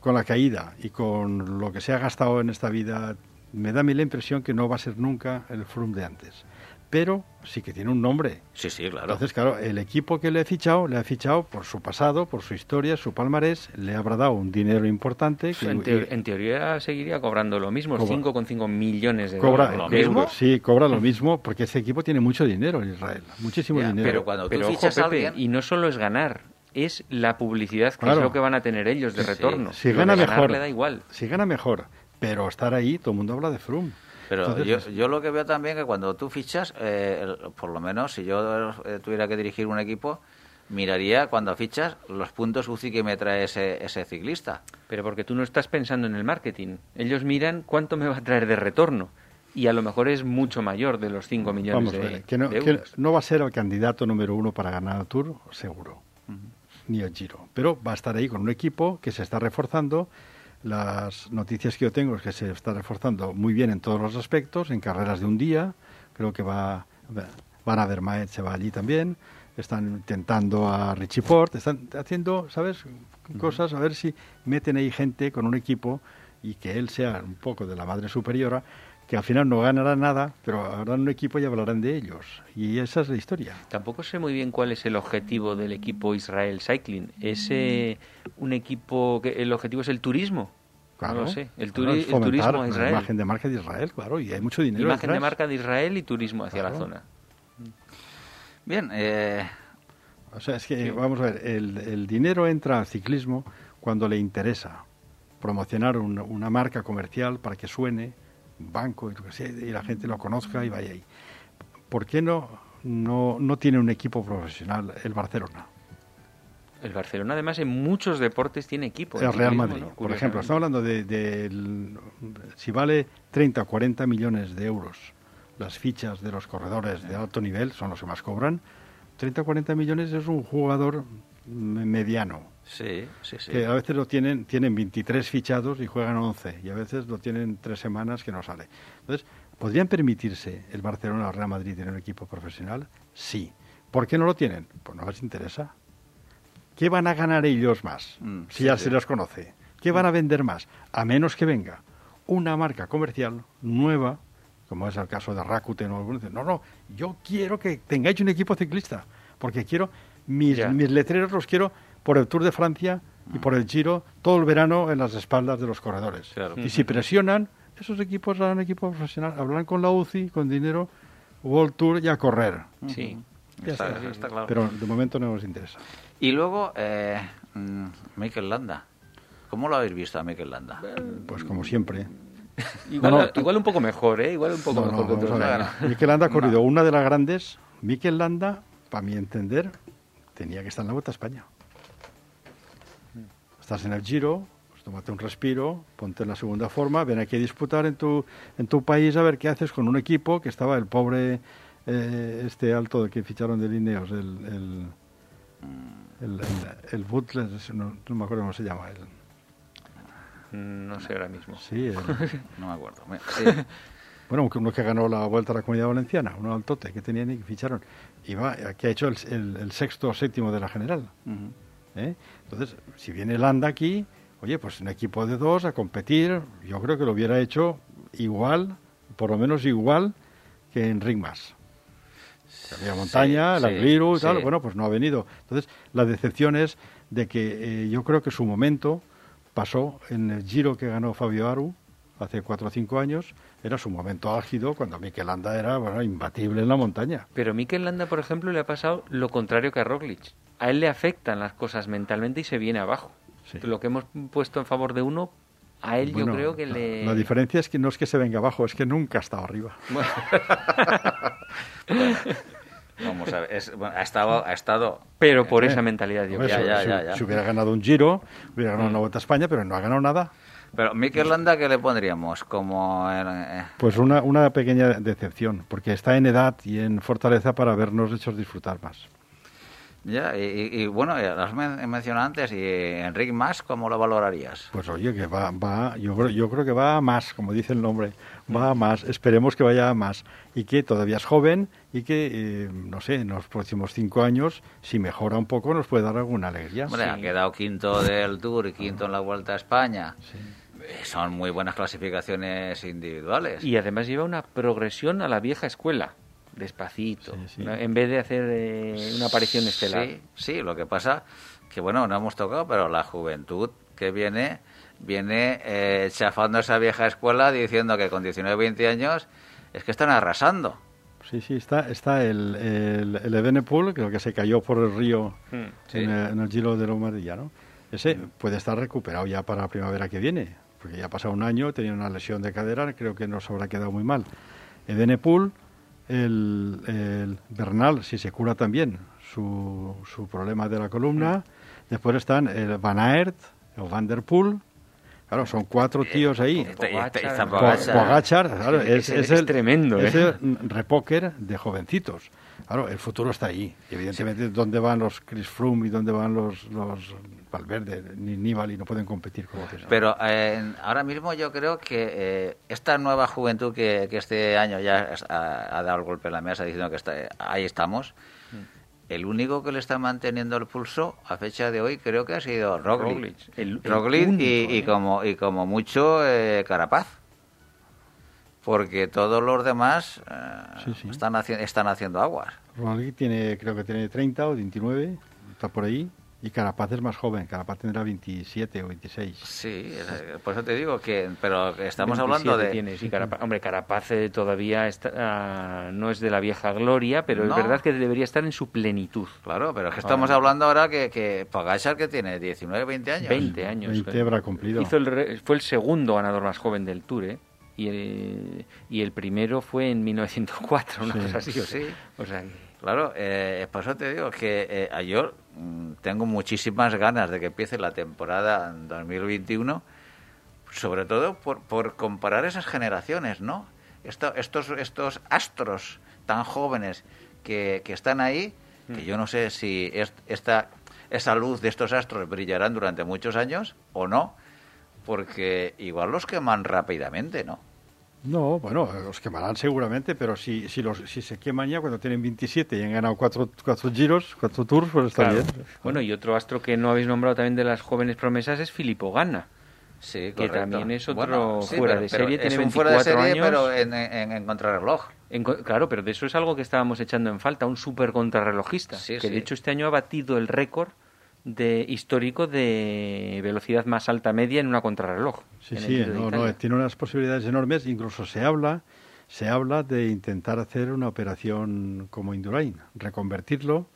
con la caída y con lo que se ha gastado en esta vida, me da a mí la impresión que no va a ser nunca el Froome de antes pero sí que tiene un nombre. Sí, sí, claro. Entonces, claro, el equipo que le ha fichado, le ha fichado por su pasado, por su historia, su palmarés, le habrá dado un dinero importante. en, teoría seguiría cobrando lo mismo, 5,5 millones de cobra, dólares. Sí, cobra lo mismo, porque ese equipo tiene mucho dinero en Israel, muchísimo dinero. Pero cuando tú fichas a alguien... Y no solo es ganar, es la publicidad que es lo que van a tener ellos de retorno. Si gana mejor, le da igual. Si gana mejor, pero estar ahí, todo el mundo habla de Froome. Pero yo, yo lo que veo también que cuando tú fichas, eh, por lo menos si yo eh, tuviera que dirigir un equipo, miraría cuando fichas los puntos UCI que me trae ese, ese ciclista. Pero porque tú no estás pensando en el marketing. Ellos miran cuánto me va a traer de retorno. Y a lo mejor es mucho mayor de los 5 millones de, que no, euros. Que no va a ser el candidato número uno para ganar el Tour, seguro. Ni el Giro. Pero va a estar ahí con un equipo que se está reforzando. Las noticias que yo tengo es que se está reforzando muy bien en todos los aspectos, en carreras de un día. Creo que va, van a ver Maet se va allí también. Están intentando a Richie Ford, están haciendo, ¿sabes? Cosas, a ver si meten ahí gente con un equipo y que él sea un poco de la madre superiora que al final no ganará nada, pero habrán un equipo y hablarán de ellos. Y esa es la historia. Tampoco sé muy bien cuál es el objetivo del equipo Israel Cycling. ¿Es eh, un equipo que el objetivo es el turismo? Claro, no lo sé. El, turi- el turismo a la Israel. imagen de marca de Israel, claro, y hay mucho dinero. Imagen de marca de Israel y turismo hacia la zona. Bien, eh, O sea, es que, vamos a ver, el, el dinero entra al ciclismo cuando le interesa promocionar un- una marca comercial para que suene, banco, y, lo que sea, y la gente lo conozca y vaya ahí. ¿Por qué no, no, no tiene un equipo profesional el Barcelona? El Barcelona, además, en muchos deportes tiene equipo. El en Real Madrid, ¿no? por ejemplo. Estamos hablando de, del- si vale 30 o 40 millones de euros las fichas de los corredores de alto nivel, son los que más cobran. 30 o 40 millones es un jugador me- mediano. Sí, sí, sí. que a veces lo tienen, tienen 23 fichados y juegan 11, y a veces lo tienen tres semanas que no sale. Entonces, ¿podrían permitirse el Barcelona o el Real Madrid tener un equipo profesional? Sí. ¿Por qué no lo tienen? Pues no les interesa. ¿Qué van a ganar ellos más Mm, si sí, ya sí. se los conoce? ¿Qué van a vender más? A menos que venga una marca comercial nueva, como es el caso de Rakuten o alguno. dice, No, no, yo quiero que tengáis un equipo ciclista, porque quiero mis, mis letreros los quiero por el Tour de Francia y por el Giro todo el verano en las espaldas de los corredores. Claro. Y si presionan, esos equipos harán equipo profesional, hablarán con la UCI, con dinero, World Tour y a correr. Sí. Ya Está, está. está claro. Pero de momento no nos interesa. Y luego, eh, mm, Mikel Landa. ¿Cómo lo habéis visto a Mikel Landa? Pues como siempre. Igual, No, no, tú- igual un poco mejor, ¿eh? Igual un poco No, no, mejor que otros. Mikel Landa ha corrido una de las grandes. Mikel Landa, para mi entender, tenía que estar en la Vuelta a España. Estás en el Giro, pues tómate un respiro, ponte en la segunda forma, ven aquí a disputar en tu, en tu país a ver qué haces con un equipo que estaba el pobre, eh, este alto de que ficharon de Lineos, el, el, el, el, el Butler, no, no me acuerdo cómo se llama. El, No sé ahora mismo. sí, el- No me acuerdo. Eh, Bueno, uno que ganó la Vuelta a la Comunidad Valenciana, uno altote que tenían y que ficharon. Y va, que ha hecho el, el- el sexto o séptimo de la general. ¿Eh? Entonces, si viene Landa aquí, oye, pues un equipo de dos a competir, yo creo que lo hubiera hecho igual, por lo menos igual que en Ringmas. Había montaña, el sí, Angliru y tal, sí. bueno, pues no ha venido. Entonces, la decepción es de que eh, yo creo que su momento pasó en el Giro que ganó Fabio Aru hace cuatro o cinco años, era su momento álgido cuando Mikel Landa era bueno, imbatible en la montaña. Pero Mikel Landa, por ejemplo, le ha pasado lo contrario que a Roglic. A él le afectan las cosas mentalmente y se viene abajo. Sí. Lo que hemos puesto en favor de uno, a él Bueno, yo creo que la, le... la diferencia es que no es que se venga abajo, es que nunca ha estado arriba. Bueno, Vamos a ver. es- bueno, ha, estado, ha estado. pero por Eh, esa mentalidad, yo Hombre, creo. ya, si, ya, si- ya. si hubiera ganado un Giro, hubiera ganado Mm. una Vuelta a España, pero no ha ganado nada. Pero Mikel Landa, ¿qué le pondríamos? Como. eh, Pues una, una pequeña decepción, porque está en edad y en fortaleza para habernos hechos disfrutar más. Ya, y, y- bueno, ya lo has men- mencionado antes. ¿Y Enrique Mas, cómo lo valorarías? Pues oye, que va, va yo, creo, yo creo que va a más, como dice el nombre, va a más, esperemos que vaya a más, y que todavía es joven y que, eh, no sé, en los próximos cinco años, si mejora un poco, nos puede dar alguna alegría. Hombre, ha quedado quinto del Tour y quinto en la Vuelta a España. Eh, Son muy buenas clasificaciones individuales. Y además lleva una progresión a la vieja escuela, despacito, Sí, sí. ¿no? en vez de hacer eh, una aparición estelar. Sí, sí, lo que pasa que, bueno, no hemos tocado, pero la juventud que viene, viene eh, chafando esa vieja escuela diciendo que con 19 20 años es que están arrasando. Sí, sí, está, está el, el, el Evenepoel, que el que se cayó por el río Mm. Sí. en, el, en el Giro de Lombardía, ¿no? Ese puede estar recuperado ya para la primavera que viene, porque ya ha pasado un año, tenía una lesión de cadera, creo que nos habrá quedado muy mal. Evenepoel, el, el Bernal, si se cura también su, su problema de la columna. Después están el Van Aert, el Van der Poel, Claro, son cuatro tíos ahí. Y- y- y- y- Po- Pogacar. Pogacar, claro, Sí, es, ese es es el, tremendo, Es ¿eh? el repóquer de jovencitos. Claro, el futuro está ahí. Evidentemente, ¿dónde van los Chris Froome y dónde van los, los Valverde? Ni Nibali no pueden competir con. Pero eh, ahora mismo yo creo que eh, esta nueva juventud que, que este año ya ha, ha dado el golpe en la mesa diciendo que está, ahí estamos, el único que le está manteniendo el pulso a fecha de hoy creo que ha sido Roglic. Roglic, el- el Roglic único, y, y ¿eh? como, y como mucho eh, Carapaz. Porque todos los demás eh, Sí, sí. Están, haci- están haciendo aguas. Roglic tiene, creo que tiene 30 o 29, está por ahí. Y Carapaz es más joven, Carapaz tendrá 27 o 26. Sí, es- por eso te digo que, pero estamos hablando 27 de... tiene, sí, Carapaz. Hombre, Carapaz eh, todavía está, ah, no es de la vieja gloria, pero No. es verdad que debería estar en su plenitud. Claro, pero es que estamos hablando ahora que, que Pogacar que tiene 19, 20 años. 20 años. 20 habrá cumplido. Hizo el re- fue el segundo ganador más joven del Tour, ¿eh? Y el, y el primero fue en 1904, una Sí. cosa así. O sea, Sí. o sea que- Claro, eh, por eso te digo que eh, yo mm, tengo muchísimas ganas de que empiece la temporada 2021, sobre todo por, por comparar esas generaciones, ¿no? Esto- estos, estos astros tan jóvenes que, que están ahí, que yo no sé si es- esta, esa luz de estos astros brillarán durante muchos años o no, porque igual los queman rápidamente, ¿no? No, bueno, los quemarán seguramente, pero si, si, los, si se queman ya cuando tienen 27 y han ganado cuatro, cuatro giros, cuatro tours, pues está claro. bien. Bueno, y otro astro que no habéis nombrado también de las jóvenes promesas es Filippo Ganna. Sí, Que correcto. también es otro sí, fuera pero- de serie, es tiene un fuera de 24 serie, años. pero en, en, en contrarreloj. En claro, pero de eso es algo que estábamos echando en falta, un super contrarrelojista, Sí, que sí. de hecho este año ha batido el récord de histórico de velocidad más alta media en una contrarreloj. Sí, sí, no, no, tiene unas posibilidades enormes. Incluso se habla, se habla de intentar hacer una operación como Indurain, reconvertirlo,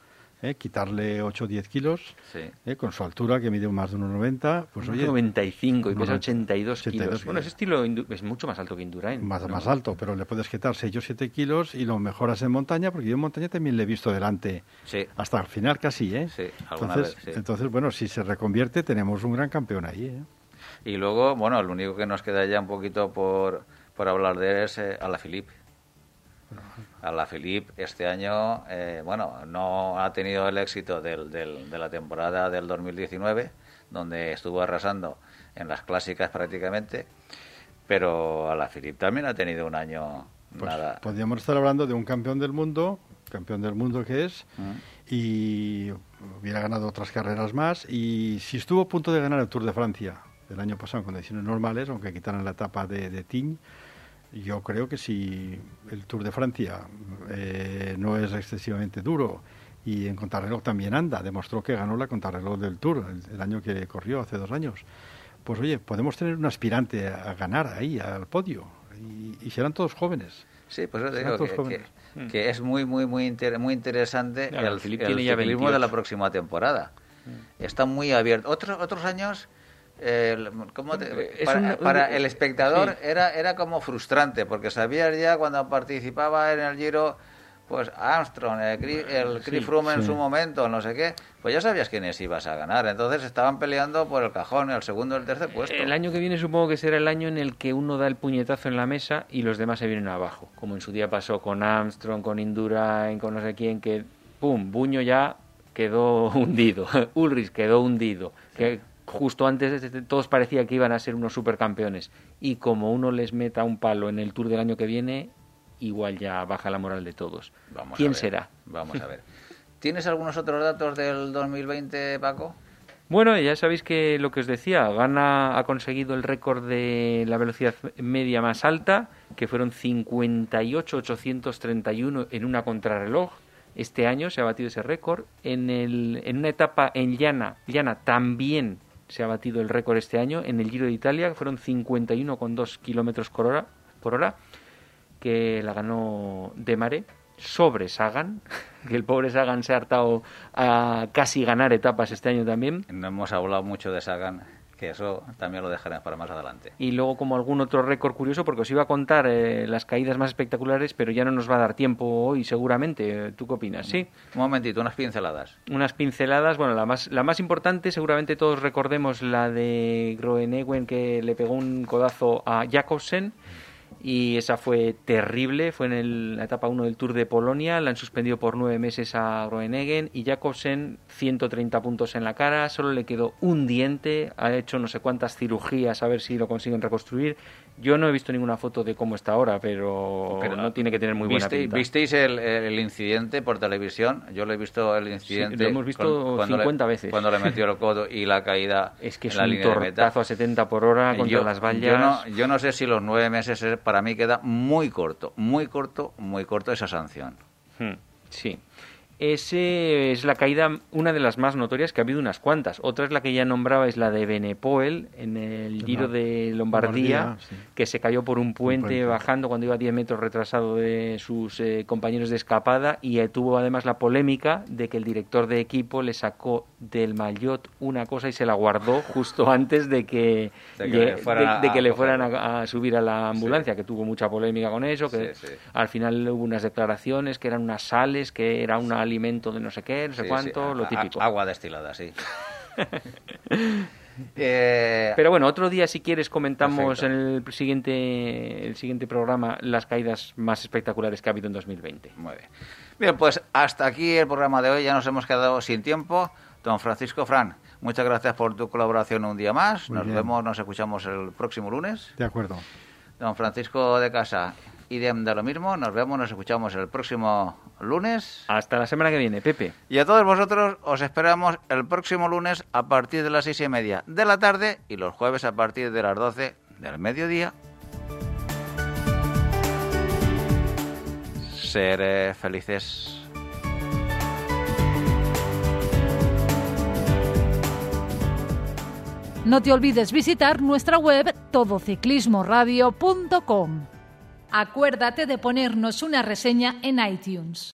¿eh? quitarle 8 o 10 kilos, Sí. ¿eh? con su altura que mide más de 1,90. Pues oye, 95 y pesa 90, 82 kilos. 82 Bueno, ese estilo es mucho más alto que Indurain. más, ¿no? más alto, pero le puedes quitar 6 o 7 kilos y lo mejoras en montaña, porque yo en montaña también le he visto delante Sí. hasta el final casi, ¿eh? Sí, entonces, vez, entonces, bueno, si se reconvierte tenemos un gran campeón ahí, ¿eh? Y luego, bueno, el único que nos queda ya un poquito por, por hablar de él es eh, Alaphilippe. Alaphilippe este año, eh, bueno, no ha tenido el éxito del, del- de la temporada del 2019, donde estuvo arrasando en las clásicas prácticamente, pero Alaphilippe también ha tenido un año Pues nada. podríamos estar hablando de un campeón del mundo, campeón del mundo que es, Mm. y hubiera ganado otras carreras más. Y si estuvo a punto de ganar el Tour de Francia el año pasado en condiciones normales, aunque quitaran la etapa de, de Tignes, yo creo que si el Tour de Francia eh, no es excesivamente duro y en contrarreloj también anda, demostró que ganó la contrarreloj del Tour el, el año que corrió, hace dos años. Pues oye, podemos tener un aspirante a, ganar ahí, al podio, y, y serán todos jóvenes. Sí, pues eso digo todos que, jóvenes. que- que es muy, muy, muy, inter- muy interesante Claro, el, el ya ciclismo de la 28. próxima temporada. Está muy abierto. Otros otros años, eh, el- ¿cómo te- Es para, un- para un- el espectador sí. era, era como frustrante, porque sabías ya cuando participaba en el Giro, pues Armstrong, el, Chris- el Chris Sí, Froome en su momento, no sé qué, pues ya sabías quiénes ibas a ganar. Entonces estaban peleando por el cajón, el segundo el tercer puesto. El año que viene supongo que será el año en el que uno da el puñetazo en la mesa y los demás se vienen abajo, como en su día pasó con Armstrong, con Indurain, con no sé quién, que pum, Buño ya quedó hundido, Ulrich quedó hundido, que justo antes de- de- todos parecía que iban a ser unos supercampeones y como uno les meta un palo en el Tour del año que viene, igual ya baja la moral de todos. Vamos a ¿Quién ver, será? Vamos a ver. ¿Tienes algunos otros datos del 2020, Paco? Bueno, ya sabéis que lo que os decía, Gana ha conseguido el récord de la velocidad media más alta, que fueron 58.831 en una contrarreloj. Este año se ha batido ese récord. En, el, en una etapa en llana, llana también se ha batido el récord este año. En el Giro de Italia fueron 51,2 kilómetros por hora, por hora, que la ganó De Mare sobre Sagan, que el pobre Sagan se ha hartado a casi ganar etapas este año también. No hemos hablado mucho de Sagan. Que eso también lo dejaremos para más adelante. Y luego como algún otro récord curioso, porque os iba a contar eh, las caídas más espectaculares, pero ya no nos va a dar tiempo hoy seguramente. ¿Tú qué opinas? Sí. Un momentito, unas pinceladas. Unas pinceladas, bueno, la más, la más importante seguramente todos recordemos la de Groenewegen que le pegó un codazo a Jakobsen y esa fue terrible, fue en la etapa 1 del Tour de Polonia, la han suspendido por nueve meses a Groenegen y Jakobsen 130 puntos en la cara, solo le quedó un diente, ha hecho no sé cuántas cirugías a ver si lo consiguen reconstruir yo no he visto ninguna foto de cómo está ahora, pero, no tiene que tener muy buena pinta. ¿Visteis el, incidente por televisión? Yo lo he visto el incidente. lo hemos visto 50 veces. Cuando le metió el codo y la caída es que es un tortazo a 70 por hora contra las vallas. Yo no, yo no sé si los nueve meses para mí queda muy corto, muy corto, muy corto esa sanción. Hmm, sí. Ese es la caída, una de las más notorias, que ha habido unas cuantas. Otra es la que ya nombraba, es la de Benepoel, en el Giro de Lombardía, que se cayó por un puente, bajando cuando iba a 10 metros retrasado de sus eh, compañeros de escapada y eh, tuvo además la polémica de que el director de equipo le sacó del maillot una cosa y se la guardó justo antes de que, de que, le, fueran a, subir a la ambulancia, que tuvo mucha polémica con eso, que al final hubo unas declaraciones que eran unas sales, que era una alimento de no sé qué, no sé cuánto, lo típico. agua destilada, sí. Eh, Pero bueno, otro día si quieres comentamos en el siguiente, el siguiente programa las caídas más espectaculares que ha habido en 2020. Muy bien. Bien, pues hasta aquí el programa de hoy. Ya nos hemos quedado sin tiempo. Don Francisco Fran, muchas gracias por tu colaboración un día más. nos vemos, nos escuchamos el próximo lunes. De acuerdo. Don Francisco de Casa, idem de lo mismo. Nos vemos, nos escuchamos el próximo lunes. Hasta la semana que viene, Pepe. Y a todos vosotros os esperamos el próximo lunes a partir de las seis y media de la tarde y los jueves a partir de las doce del mediodía. Ser felices. No te olvides visitar nuestra web todociclismoradio.com. Acuérdate de ponernos una reseña en iTunes.